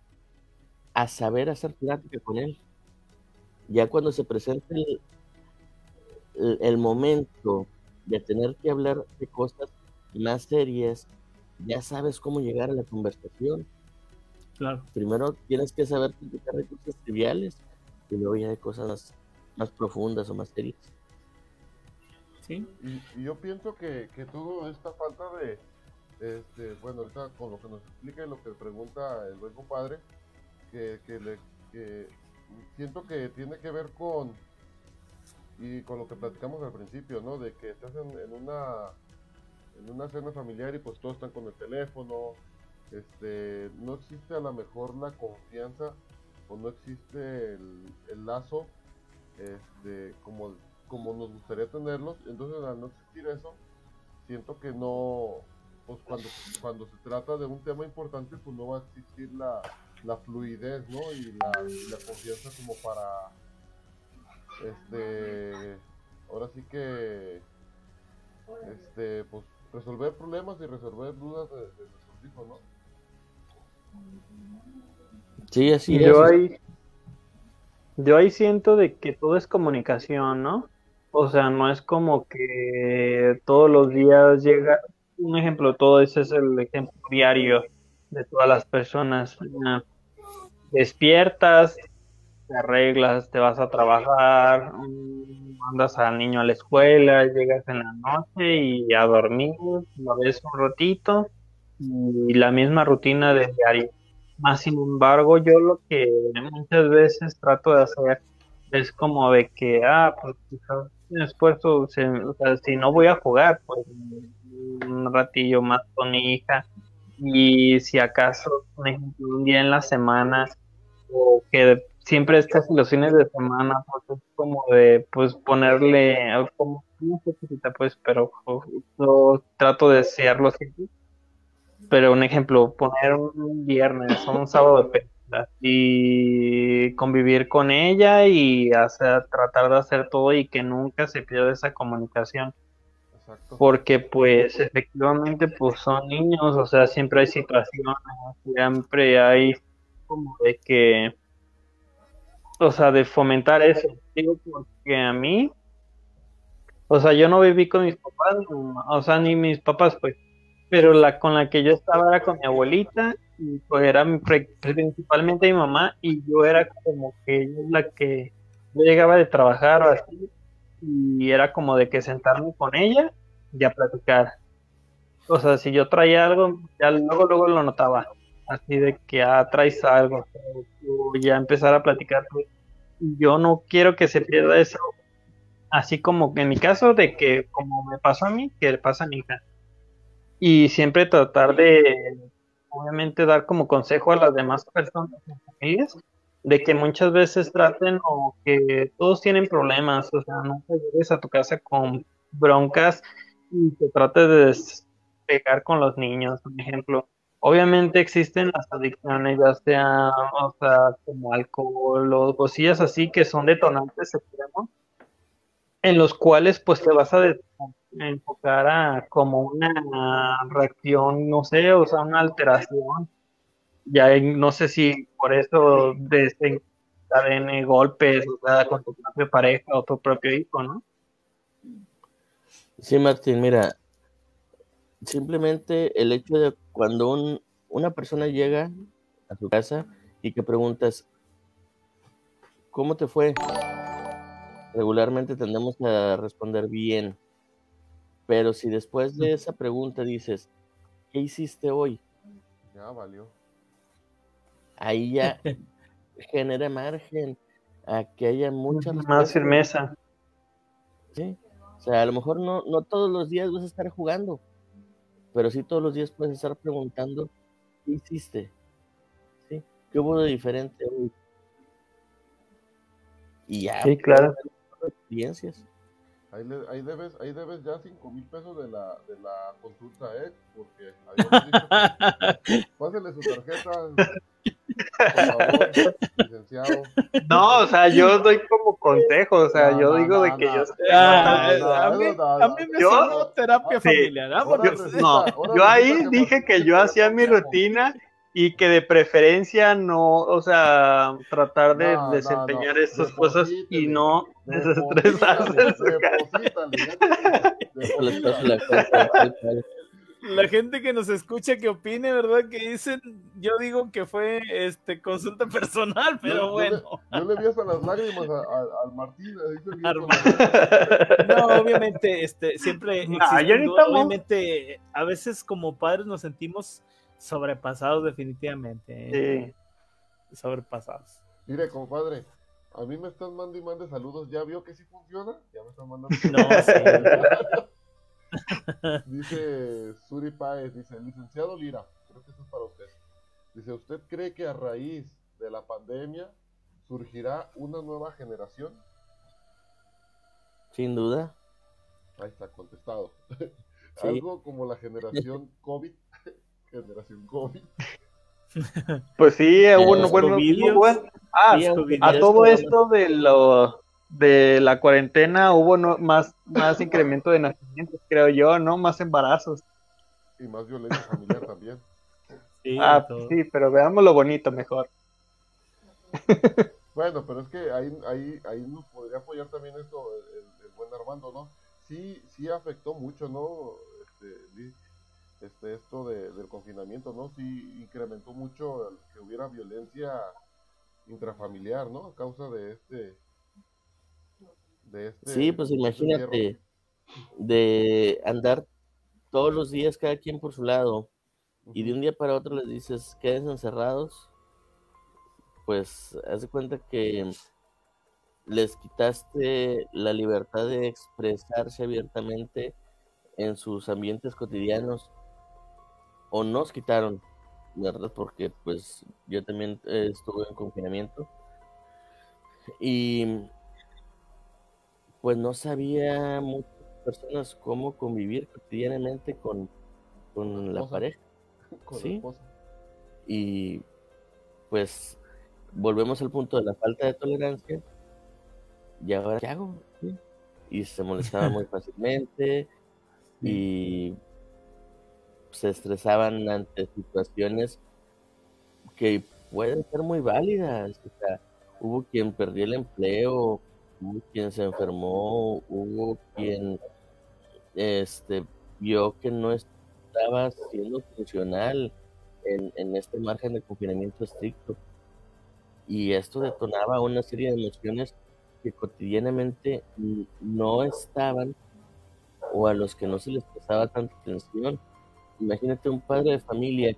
a saber hacer plática con él. Ya cuando se presente el, el momento de tener que hablar de cosas más serias, ya sabes cómo llegar a la conversación. Claro. Primero tienes que saber de cosas triviales y luego ya de cosas más, profundas o más serias. Y, yo pienso que, que toda esta falta de, este, bueno, ahorita con lo que nos explica y lo que pregunta el buen compadre, que, que, le, siento que tiene que ver con y con lo que platicamos al principio, ¿no? De que estás en, una en una cena familiar y pues todos están con el teléfono, este, no existe a lo mejor la confianza o no existe el, lazo este, como, como nos gustaría tenerlos, entonces al no existir eso, siento que no, pues cuando, cuando se trata de un tema importante, pues no va a existir la, la fluidez, ¿no? Y la, y la confianza como para este, ahora sí que, este, pues resolver problemas y resolver dudas de, nuestros hijos, ¿no? Sí, así yo Ahí, yo ahí siento de que todo es comunicación, ¿no? O sea, no es como que todos los días llega, un ejemplo, todo ese es el ejemplo diario de todas las personas. Despiertas, te arreglas, te vas a trabajar, mandas al niño a la escuela, llegas en la noche y a dormir, lo ves un ratito y la misma rutina de diario. Más sin embargo, yo lo que muchas veces trato de hacer es como de que, ah, pues un esfuerzo, o sea, si no voy a jugar, pues un ratillo más con mi hija. Y si acaso, un día en la semana o que siempre estas los fines de semana pues es como de pues ponerle como no sé pues pero yo trato de desearlo siempre pero un ejemplo poner un viernes o un sábado de y convivir con ella y hacer tratar de hacer todo y que nunca se pierda esa comunicación porque pues efectivamente pues son niños o sea siempre hay situaciones siempre hay como de que o sea, de fomentar eso. Digo, porque a mí, o sea, yo no viví con mis papás, o sea, ni mis papás, pues, pero la con la que yo estaba era con mi abuelita, y pues era principalmente mi mamá, y yo era como que ella es la que yo llegaba de trabajar o así, y era como de que sentarme con ella y a platicar. o sea, si yo traía algo, ya luego, luego lo notaba. Así de que, ah, traes algo. O ya empezar a platicar. Yo no quiero que se pierda eso. Así como en mi caso, de que como me pasó a mí, que le pasa a mi hija. Y siempre tratar de, obviamente, dar como consejo a las demás personas familias, de que muchas veces traten o que todos tienen problemas. O sea, nunca llegues a tu casa con broncas y te trates de pegar con los niños, por ejemplo. Obviamente existen las adicciones, ya sea, o sea, como alcohol o cosillas así que son detonantes extremos, en los cuales pues te vas a enfocar a como una reacción, no sé, o sea, una alteración. Ya no sé si por eso desencadene golpes, o sea, con tu propia pareja o tu propio hijo, ¿no? Sí, Martín, mira, simplemente el hecho de cuando una persona llega a tu casa y que preguntas, ¿cómo te fue? Regularmente tendemos a responder bien, pero si después de esa pregunta dices, ¿qué hiciste hoy? Ya valió. Ahí ya genera margen a que haya mucha más firmeza. Sí, o sea, a lo mejor no, no todos los días vas a estar jugando, pero sí todos los días puedes estar preguntando, ¿qué hiciste? ¿Sí? ¿Qué hubo de diferente hoy? Y ya. Sí, claro. Experiencias. Ahí, ahí, debes, ahí debes ya 5 mil pesos de la, de la consulta, ¿eh? Porque pásale su tarjeta. No, o sea, yo doy como consejo, o sea, yo digo de que yo... a, mí, me yo, terapia familiar. no, yo ahí dije que yo hacía mi rutina y que de preferencia no, o sea, tratar de desempeñar estas cosas y no la gente que nos escucha que opine, ¿verdad? Que dicen, yo digo que fue este consulta personal, pero bueno. Yo le, vi hasta las lágrimas al Martín. no, obviamente, este, siempre, obviamente, a veces como padres nos sentimos sobrepasados definitivamente. ¿eh? Sí. Sobrepasados. Mire, compadre, a mí me están mandando y mandando saludos. ¿Ya vio que sí funciona? Ya me están mandando. No, sí. dice Suri Paez, dice, licenciado Lira, creo que esto es para usted. Dice, ¿usted cree que a raíz de la pandemia surgirá una nueva generación? Sin duda. Ahí está, contestado. Algo como la generación COVID. generación COVID. Pues sí, bueno, bueno, bueno. Ah, a todo esto de lo de la cuarentena hubo más, más incremento de nacimientos, creo yo, ¿no? Más embarazos. Y más violencia familiar también. ah, sí, pero veamos lo bonito mejor. bueno, pero es que ahí, ahí, ahí nos podría apoyar también esto el, buen Armando, ¿no? Sí, sí afectó mucho, ¿no? Este, este esto del confinamiento, ¿no? Sí incrementó mucho que hubiera violencia intrafamiliar, ¿no? A causa de este este sí, pues imagínate, de andar todos los días cada quien por su lado y de un día para otro les dices quédense encerrados, pues haz de cuenta que les quitaste la libertad de expresarse abiertamente en sus ambientes cotidianos o nos quitaron, ¿verdad? Porque pues yo también estuve en confinamiento y pues no sabía muchas personas cómo convivir cotidianamente con, la, pareja. ¿sí? Y pues volvemos al punto de la falta de tolerancia. ¿Y ahora qué hago? Y se molestaba muy fácilmente y se estresaban ante situaciones que pueden ser muy válidas. O sea, hubo quien perdió el empleo hubo quien se enfermó, hubo quien este, vio que no estaba siendo funcional en, en este margen de confinamiento estricto. Y esto detonaba una serie de emociones que cotidianamente no estaban o a los que no se les prestaba tanta atención. Imagínate un padre de familia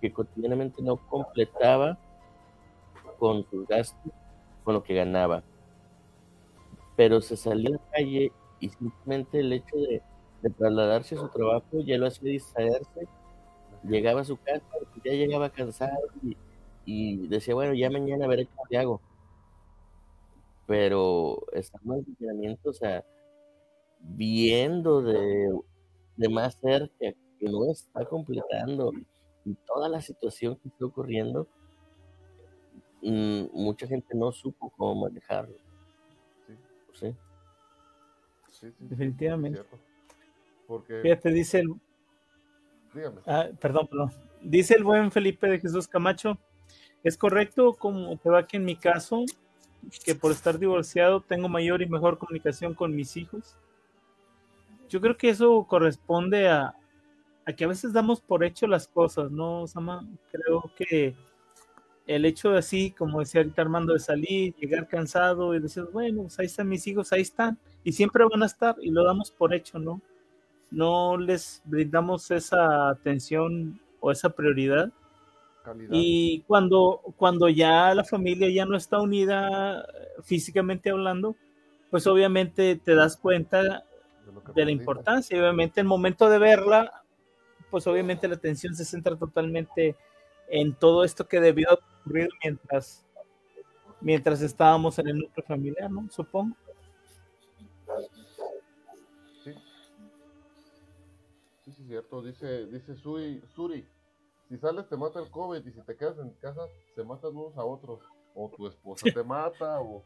que cotidianamente no completaba con sus gastos, con lo que ganaba. Pero se salía a la calle y simplemente el hecho de, trasladarse a su trabajo ya lo hacía distraerse. Llegaba a su casa, ya llegaba cansado y, decía, bueno, ya mañana veré qué hago. Pero estamos en funcionamiento, o sea, viendo de, de más cerca que no está completando y toda la situación que está ocurriendo, mm, mucha gente no supo cómo manejarlo. Sí. sí. Definitivamente. Porque... Fíjate, dice el... Ah, perdón, perdón. Dice el buen Felipe de Jesús Camacho, es correcto como te va que en mi caso, que por estar divorciado tengo mayor y mejor comunicación con mis hijos. Yo creo que eso corresponde a, a que a veces damos por hecho las cosas, ¿no, Sama? Creo que el hecho de así, como decía ahorita Armando, de salir, llegar cansado y decir, bueno, pues ahí están mis hijos, ahí están, y siempre van a estar, y lo damos por hecho, ¿no? No les brindamos esa atención o esa prioridad. Y cuando, cuando ya la familia ya no está unida físicamente hablando, pues obviamente te das cuenta de, de la importancia. Y obviamente el momento de verla, pues obviamente la atención se centra totalmente en todo esto que debió ocurrir mientras, mientras estábamos en el núcleo familiar, ¿no? Supongo. Sí. Sí, sí, cierto. Dice, dice Suri, Suri, si sales te mata el COVID y si te quedas en casa se matan unos a otros. O tu esposa te mata o,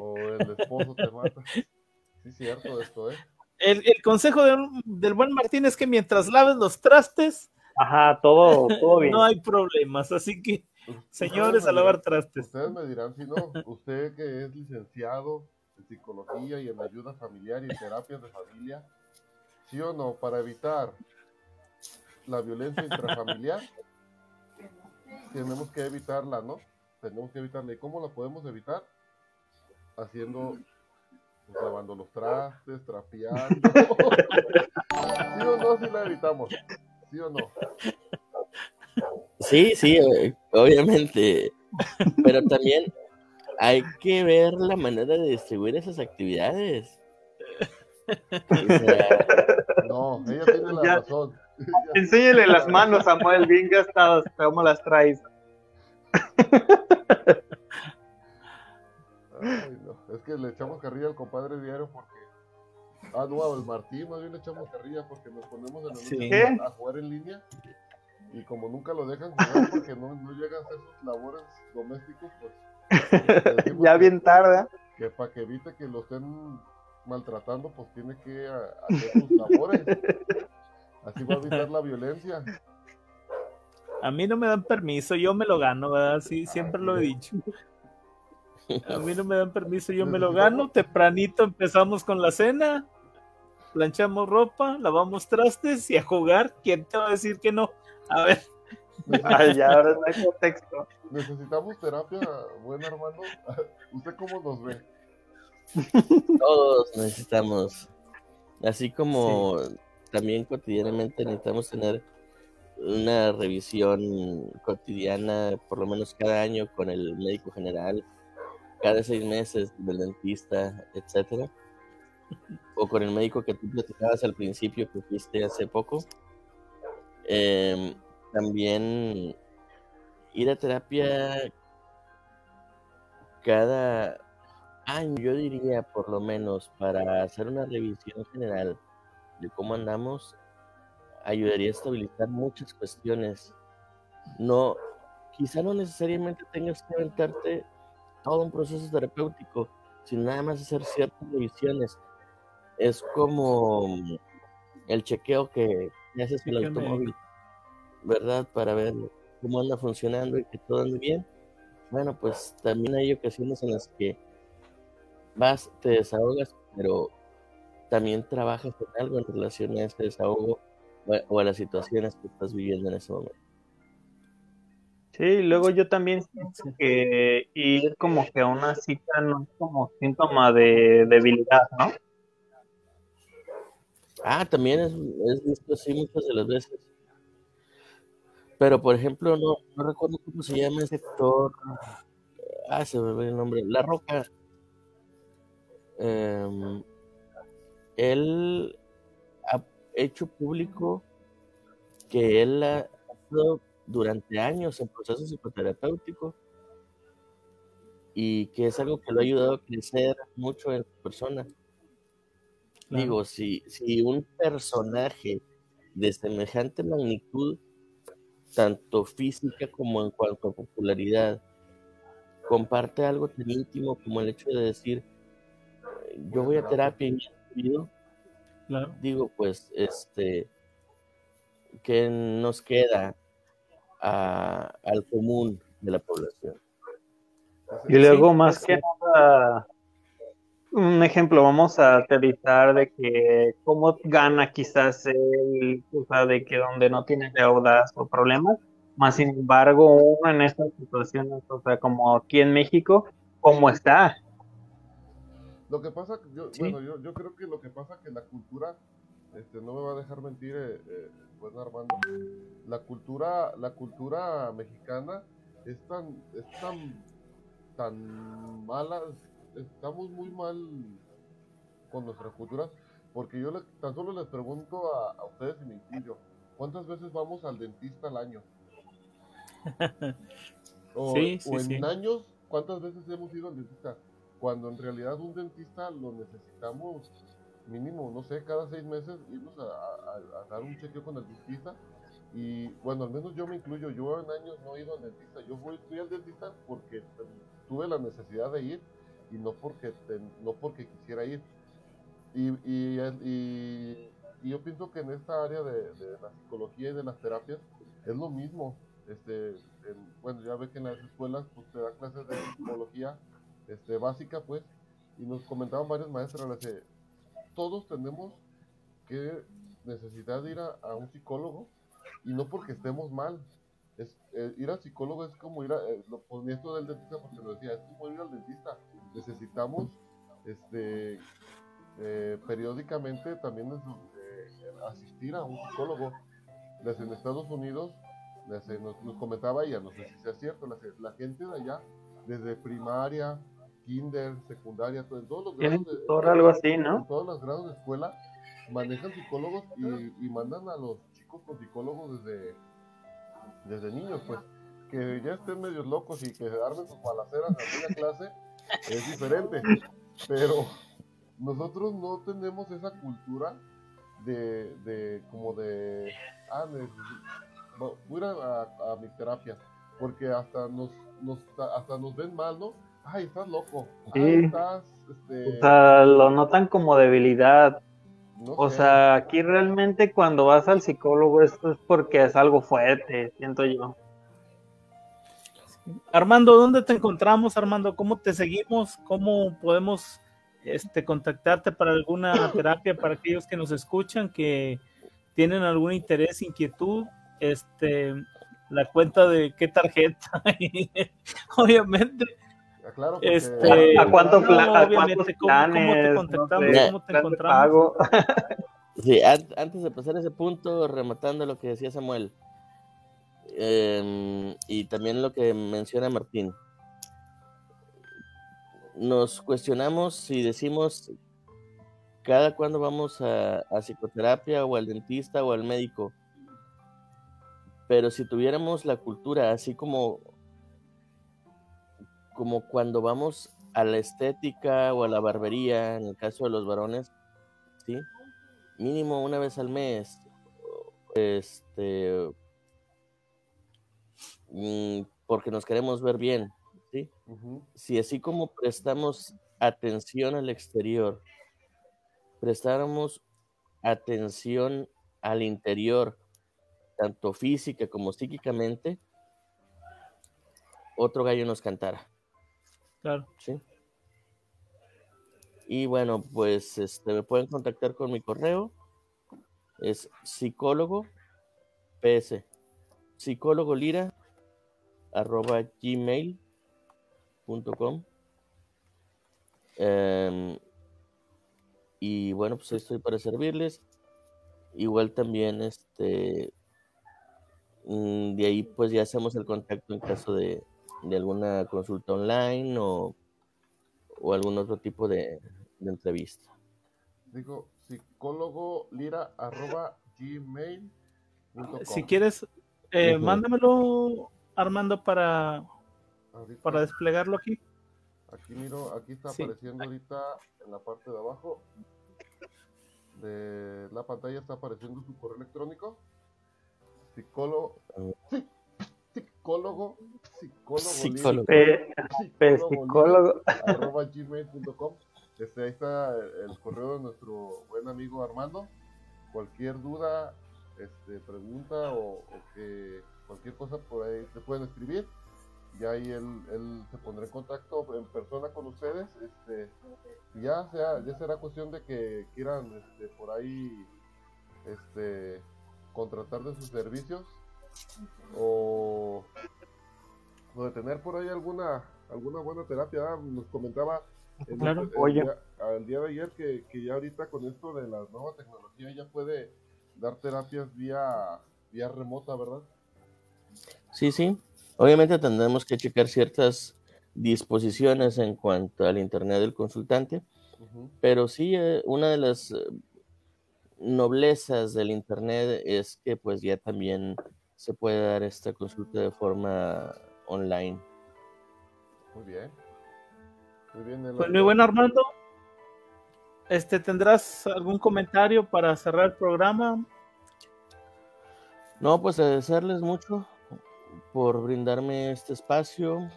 o el esposo te mata. Sí, cierto esto, ¿eh? El, consejo del buen Martín es que mientras laves los trastes, Ajá, todo, todo bien. no hay problemas, así que, señores, a lavar trastes. Ustedes me dirán, si no, usted que es licenciado en psicología y en ayuda familiar y en terapias de familia, ¿sí o no? Para evitar la violencia intrafamiliar, tenemos que evitarla, ¿no? Tenemos que evitarla. ¿Y cómo la podemos evitar? Haciendo pues, lavando los trastes, trapeando. ¿Sí o no? Si la evitamos. ¿Sí o no? Sí, sí, obviamente. Pero también hay que ver la manera de distribuir esas actividades. no, ella tiene la razón. Enséñale las manos, Samuel, bien gastadas, cómo las traes. Ay, no. Es que le echamos carrilla al compadre diario porque. Ah, no, al Martín, más bien le echamos carrilla porque nos ponemos en el a jugar en línea. Y como nunca lo dejan jugar porque no, no llegan a hacer sus labores domésticos, pues. ya bien tarde. Que para que evite que lo estén maltratando, pues tiene que hacer sus labores. Así va a evitar la violencia. A mí no me dan permiso, yo me lo gano, ¿verdad? Sí, siempre lo he dicho. A mí no me dan permiso, yo me lo gano. Tempranito empezamos con la cena, planchamos ropa, lavamos trastes y a jugar. ¿Quién te va a decir que no? A ver. ya ahora no hay contexto. Necesitamos terapia, buen hermano. ¿Usted cómo nos ve? Todos necesitamos. Así como también cotidianamente necesitamos tener una revisión cotidiana, por lo menos cada año, con el médico general cada seis meses del dentista, etcétera, o con el médico que tú platicabas al principio que fuiste hace poco. Em, también ir a terapia cada año, yo diría por lo menos, para hacer una revisión general de cómo andamos, ayudaría a estabilizar muchas cuestiones. No, quizá no necesariamente tengas que aventarte todo un proceso terapéutico sin nada más hacer ciertas revisiones. Es como el chequeo que haces en el automóvil, ¿verdad? Para ver cómo anda funcionando y que todo ande bien. Bueno, pues también hay ocasiones en las que vas, te desahogas, pero también trabajas en algo en relación a ese desahogo o a las situaciones que estás viviendo en ese momento. Sí, luego yo también siento que ir como que a una cita no es como síntoma de debilidad, ¿no? Ah, también es, es visto así muchas de las veces. Pero, por ejemplo, no, no recuerdo cómo se llama ese actor. Ah, se me ve el nombre. La Roca. Em, él ha hecho público que él ha estado durante años en proceso psicoterapéutico y que es algo que lo ha ayudado a crecer mucho en su persona. Digo, si, si un personaje de semejante magnitud, tanto física como en cuanto a popularidad, comparte algo tan íntimo como el hecho de decir, yo voy a terapia y me claro. digo, pues, este, ¿qué nos queda al común de la población? Y luego, más que nada, un ejemplo, vamos a aterrizar de que cómo gana quizás el, o sea, de que donde no tiene deudas o problemas, más sin embargo, uno en estas situaciones, o sea, como aquí en México, ¿cómo está? Lo que pasa, yo, bueno, yo, yo, creo que lo que pasa que la cultura, este, no me va a dejar mentir, eh, eh pues Armando, la cultura, la cultura mexicana es tan, es tan, tan mala, estamos muy mal con nuestra cultura, porque yo tan solo les pregunto a, ustedes y me incluyo, ¿cuántas veces vamos al dentista al año? o, en años, ¿cuántas veces hemos ido al dentista? Cuando en realidad un dentista lo necesitamos mínimo, no sé, cada seis meses irnos a, dar un chequeo con el dentista. Y bueno, al menos yo me incluyo, yo en años no he ido al dentista, yo fui, fui al dentista porque tuve la necesidad de ir y no porque, no porque quisiera ir. Y, y, yo pienso que en esta área de, la psicología y de las terapias es lo mismo. Este, bueno, ya ve que en las escuelas pues, te da clases de psicología este, básica, pues, y nos comentaban varios maestros, que todos tenemos que necesitar de ir a, un psicólogo y no porque estemos mal. Es, eh, ir al psicólogo es como ir a, eh, lo ponía esto del dentista porque lo decía, es como ir al dentista necesitamos este, eh, periódicamente también asistir a un psicólogo. Desde en Estados Unidos, nos, comentaba ella, no sé si sea cierto, la, gente de allá, desde primaria, kinder, secundaria, todo, en todos los grados de, algo así, ¿no? todos los grados de escuela, manejan psicólogos y, mandan a los chicos con psicólogos desde, desde niños, pues que ya estén medios locos y que armen sus balaceras en la clase, es diferente. Pero nosotros no tenemos esa cultura de, de como de, ah, voy a, a, mi terapia, porque hasta nos, nos, hasta nos ven mal, ¿no? Ay, estás loco. estás, este... O sea, lo notan como debilidad. o sea, aquí realmente cuando vas al psicólogo esto es porque es algo fuerte, siento yo. Armando, ¿dónde te encontramos, Armando? ¿Cómo te seguimos? ¿Cómo podemos este, contactarte para alguna terapia para aquellos que nos escuchan, que tienen algún interés, inquietud? Este, la cuenta de qué tarjeta, obviamente. Claro, este, ¿A, cuánto obviamente, ¿cómo, te contactamos? ¿Cómo te encontramos? Sí, antes de pasar ese punto, rematando lo que decía Samuel, Em, y también lo que menciona Martín. Nos cuestionamos si decimos cada cuando vamos a, psicoterapia o al dentista o al médico. Pero si tuviéramos la cultura, así como, como cuando vamos a la estética o a la barbería, en el caso de los varones, ¿sí? Mínimo una vez al mes, este, Mm, porque nos queremos ver bien, ¿sí? Si así como prestamos atención al exterior, prestáramos atención al interior, tanto física como psíquicamente, otro gallo nos cantara. Claro. ¿Sí? Y bueno, pues este, me pueden contactar con mi correo. Es psicólogo ps psicólogo lira arroba. Em, y bueno, pues estoy para servirles. igual también este mm, de ahí pues ya hacemos el contacto en caso de, alguna consulta online o, algún otro tipo de, entrevista. Digo, psicólogo lira arroba gmail. Si quieres, eh, mándamelo Armando para, para desplegarlo aquí. Aquí miro, aquí está apareciendo ahorita en la parte de abajo de la pantalla está apareciendo su correo electrónico. Psicólogo, psicólogo, psicólogo, psicólogo, arroba gmail.com. Este, ahí está el correo de nuestro buen amigo Armando. Cualquier duda, este, pregunta o, o que cualquier cosa por ahí te pueden escribir ya ahí él, él, se pondrá en contacto en persona con ustedes. Este, ya, sea, ya será cuestión de que quieran este, por ahí este, contratar de sus servicios o, o de tener por ahí alguna alguna buena terapia. Nos comentaba el, día, de ayer que, que, ya ahorita con esto de la nueva tecnología ya puede dar terapias vía, vía remota, ¿verdad? Sí, sí, Obviamente tendremos que checar ciertas disposiciones en cuanto al internet del consultante, pero sí, eh, una de las eh, noblezas del internet es que pues ya también se puede dar esta consulta de forma online. Muy bien. Muy bien. Pues muy bueno Armando. Este, ¿tendrás algún comentario para cerrar el programa? No, pues agradecerles mucho por brindarme este espacio.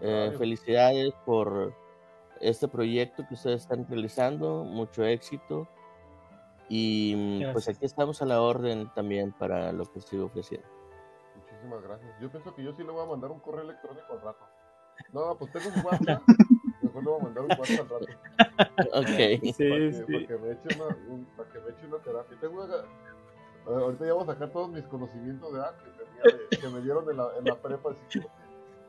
Eh, felicidades por este proyecto que ustedes están realizando. Mucho éxito. Y pues aquí estamos a la orden también para lo que sigo ofreciendo. Muchísimas gracias. Yo pienso que yo sí le voy a mandar un correo electrónico al rato. No, pues tengo un WhatsApp. Mejor le voy a mandar un WhatsApp al rato. Ok. para, que, me eche una, para que me eche una terapia. Tengo una, ahorita ya voy a sacar todos mis conocimientos de arte que me dieron en la, en la prepa.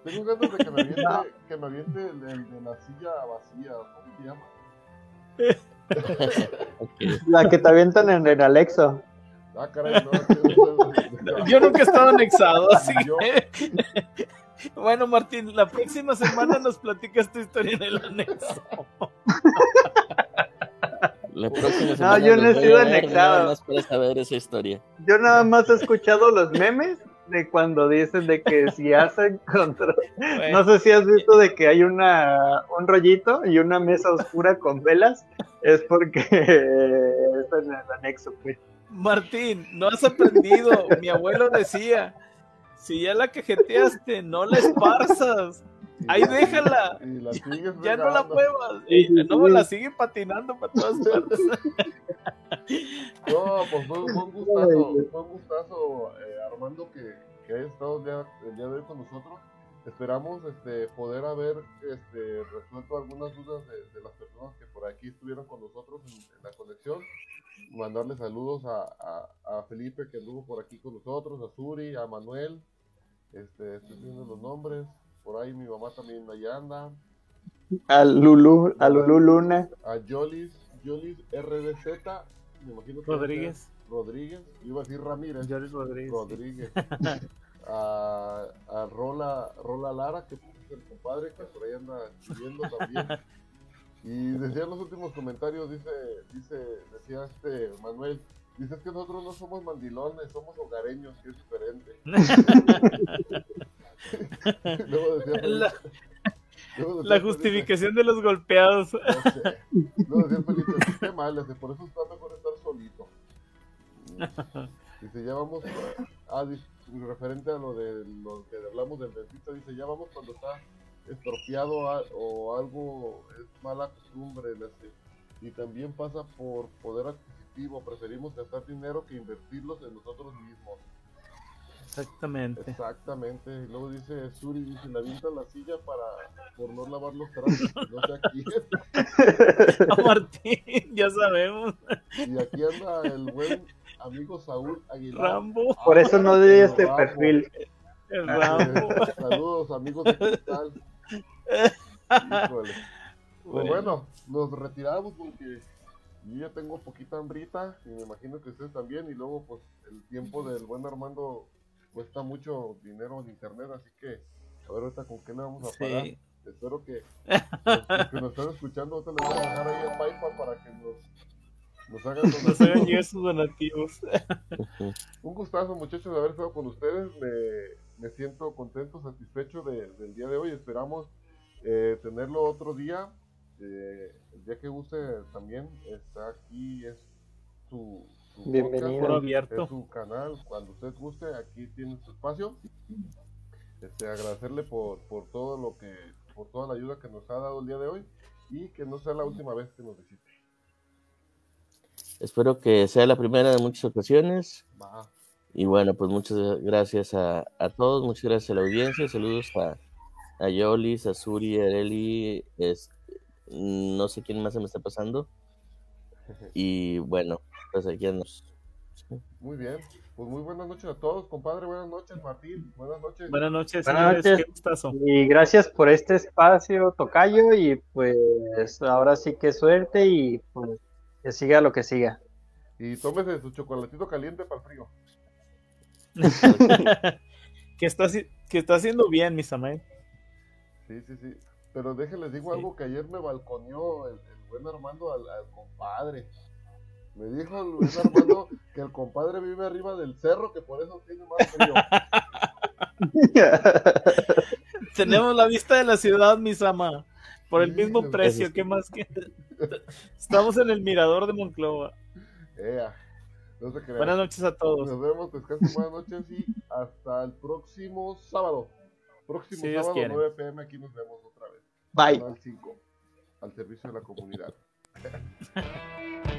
tengo ganas de que me aviente, que me aviente el, de la silla vacía, ¿cómo se llama? La que te avientan en el Alexo. Ah, caray, no, Yo nunca he estado anexado, así que... Bueno, Martín, la próxima semana nos platicas tu historia en el anexo. no, yo no he sido anexado. para saber esa historia. Yo nada más he escuchado los memes de cuando dicen de que si hacen control. No sé si has visto de que hay una un rollito y una mesa oscura con velas. Es porque está en el anexo, pues. Martín, no has aprendido. Mi abuelo decía: si ya la cajeteaste, no la esparzas. Ahí déjala. ya no la muevas. no, la sigue patinando para todas partes. No, pues fue, un gustazo, fue un gustazo eh, Armando que, que haya estado el día, el día de hoy con nosotros. Esperamos este, poder haber este, resuelto algunas dudas de, de, las personas que por aquí estuvieron con nosotros en, la conexión. Mandarle saludos a, a, a, Felipe que anduvo por aquí con nosotros, a Suri, a Manuel. Este, estoy viendo los nombres. Por ahí mi mamá también allá anda. A Lulu, a Lulu Luna. A Jolis, Jolis RDZ, me imagino que Rodríguez. Rodríguez, iba a decir Ramírez. Jolis Rodríguez. Rodríguez. a, a Rola, Rola Lara, que es el compadre que por ahí anda escribiendo también. Y decía en los últimos comentarios, dice, dice, decía este Manuel, dice que nosotros no somos mandilones, somos hogareños, que es diferente. la, justificación de los golpeados. No, decía Felipe, qué mal, por eso está mejor estar solito. Dice, ya vamos, ah, referente a lo de lo que hablamos del dentista, dice, ya vamos cuando está estropeado o algo, es mala costumbre, y también pasa por poder adquisitivo, preferimos gastar dinero que invertirlos en nosotros mismos. Exactamente. Exactamente. Y luego dice Suri, dice, la avienta la silla para, por no lavar los trastos, no sé aquí. A Martín, ya sabemos. Y aquí anda el buen amigo Saúl Aguilar. Rambo. Por eso no di este perfil. El Rambo. saludos, amigos de Cristal. Pues bueno, nos retiramos porque Yo ya tengo poquita hambrita y me imagino que ustedes también. Y luego, pues, el tiempo del buen Armando cuesta mucho dinero en internet, así que a ver ahorita con qué le vamos a pagar. Espero que los, que nos están escuchando, ahorita les voy a dejar ahí el PayPal para que nos, nos hagan donativos. Nos hagan llegar sus donativos. Un gustazo, muchachos, de haber estado con ustedes. Me, me siento contento, satisfecho de, del día de hoy. Esperamos eh, tenerlo otro día. Eh, el día que guste también está aquí, es su, Bienvenido. abierto. Es su canal, cuando usted guste, aquí tiene su espacio. Este, agradecerle por, por todo lo que, por toda la ayuda que nos ha dado el día de hoy y que no sea la última vez que nos visite. Espero que sea la primera de muchas ocasiones. Y bueno, pues muchas gracias a, a, todos, muchas gracias a la audiencia, saludos a, a Yolis, a Suri, a Eli, este, no sé quién más se me está pasando. Y bueno, pues aquí andamos. Muy bien. Pues muy buenas noches a todos, compadre. Buenas noches, Martín. Buenas noches. Buenas noches. Buenas noches. Y gracias por este espacio, Tocayo. Y pues ahora sí que suerte y pues que siga lo que siga. Y tómese su chocolatito caliente para el frío. que, está, que está haciendo bien, mis amigos. Sí, sí, sí. Pero déjenles digo algo que ayer me balconeó el, buen Armando al, compadre. Me dijo buen Armando que el compadre vive arriba del cerro, que por eso tiene más frío. Tenemos la vista de la ciudad, Misama, por el mismo precio. ¿Qué más que? Estamos en el mirador de Monclova. buenas noches a todos. Nos vemos, descansen, buenas noches y hasta el próximo sábado. Próximo sábado, 9 pm, aquí nos vemos otra vez. Bye. Al 5, al servicio de la comunidad.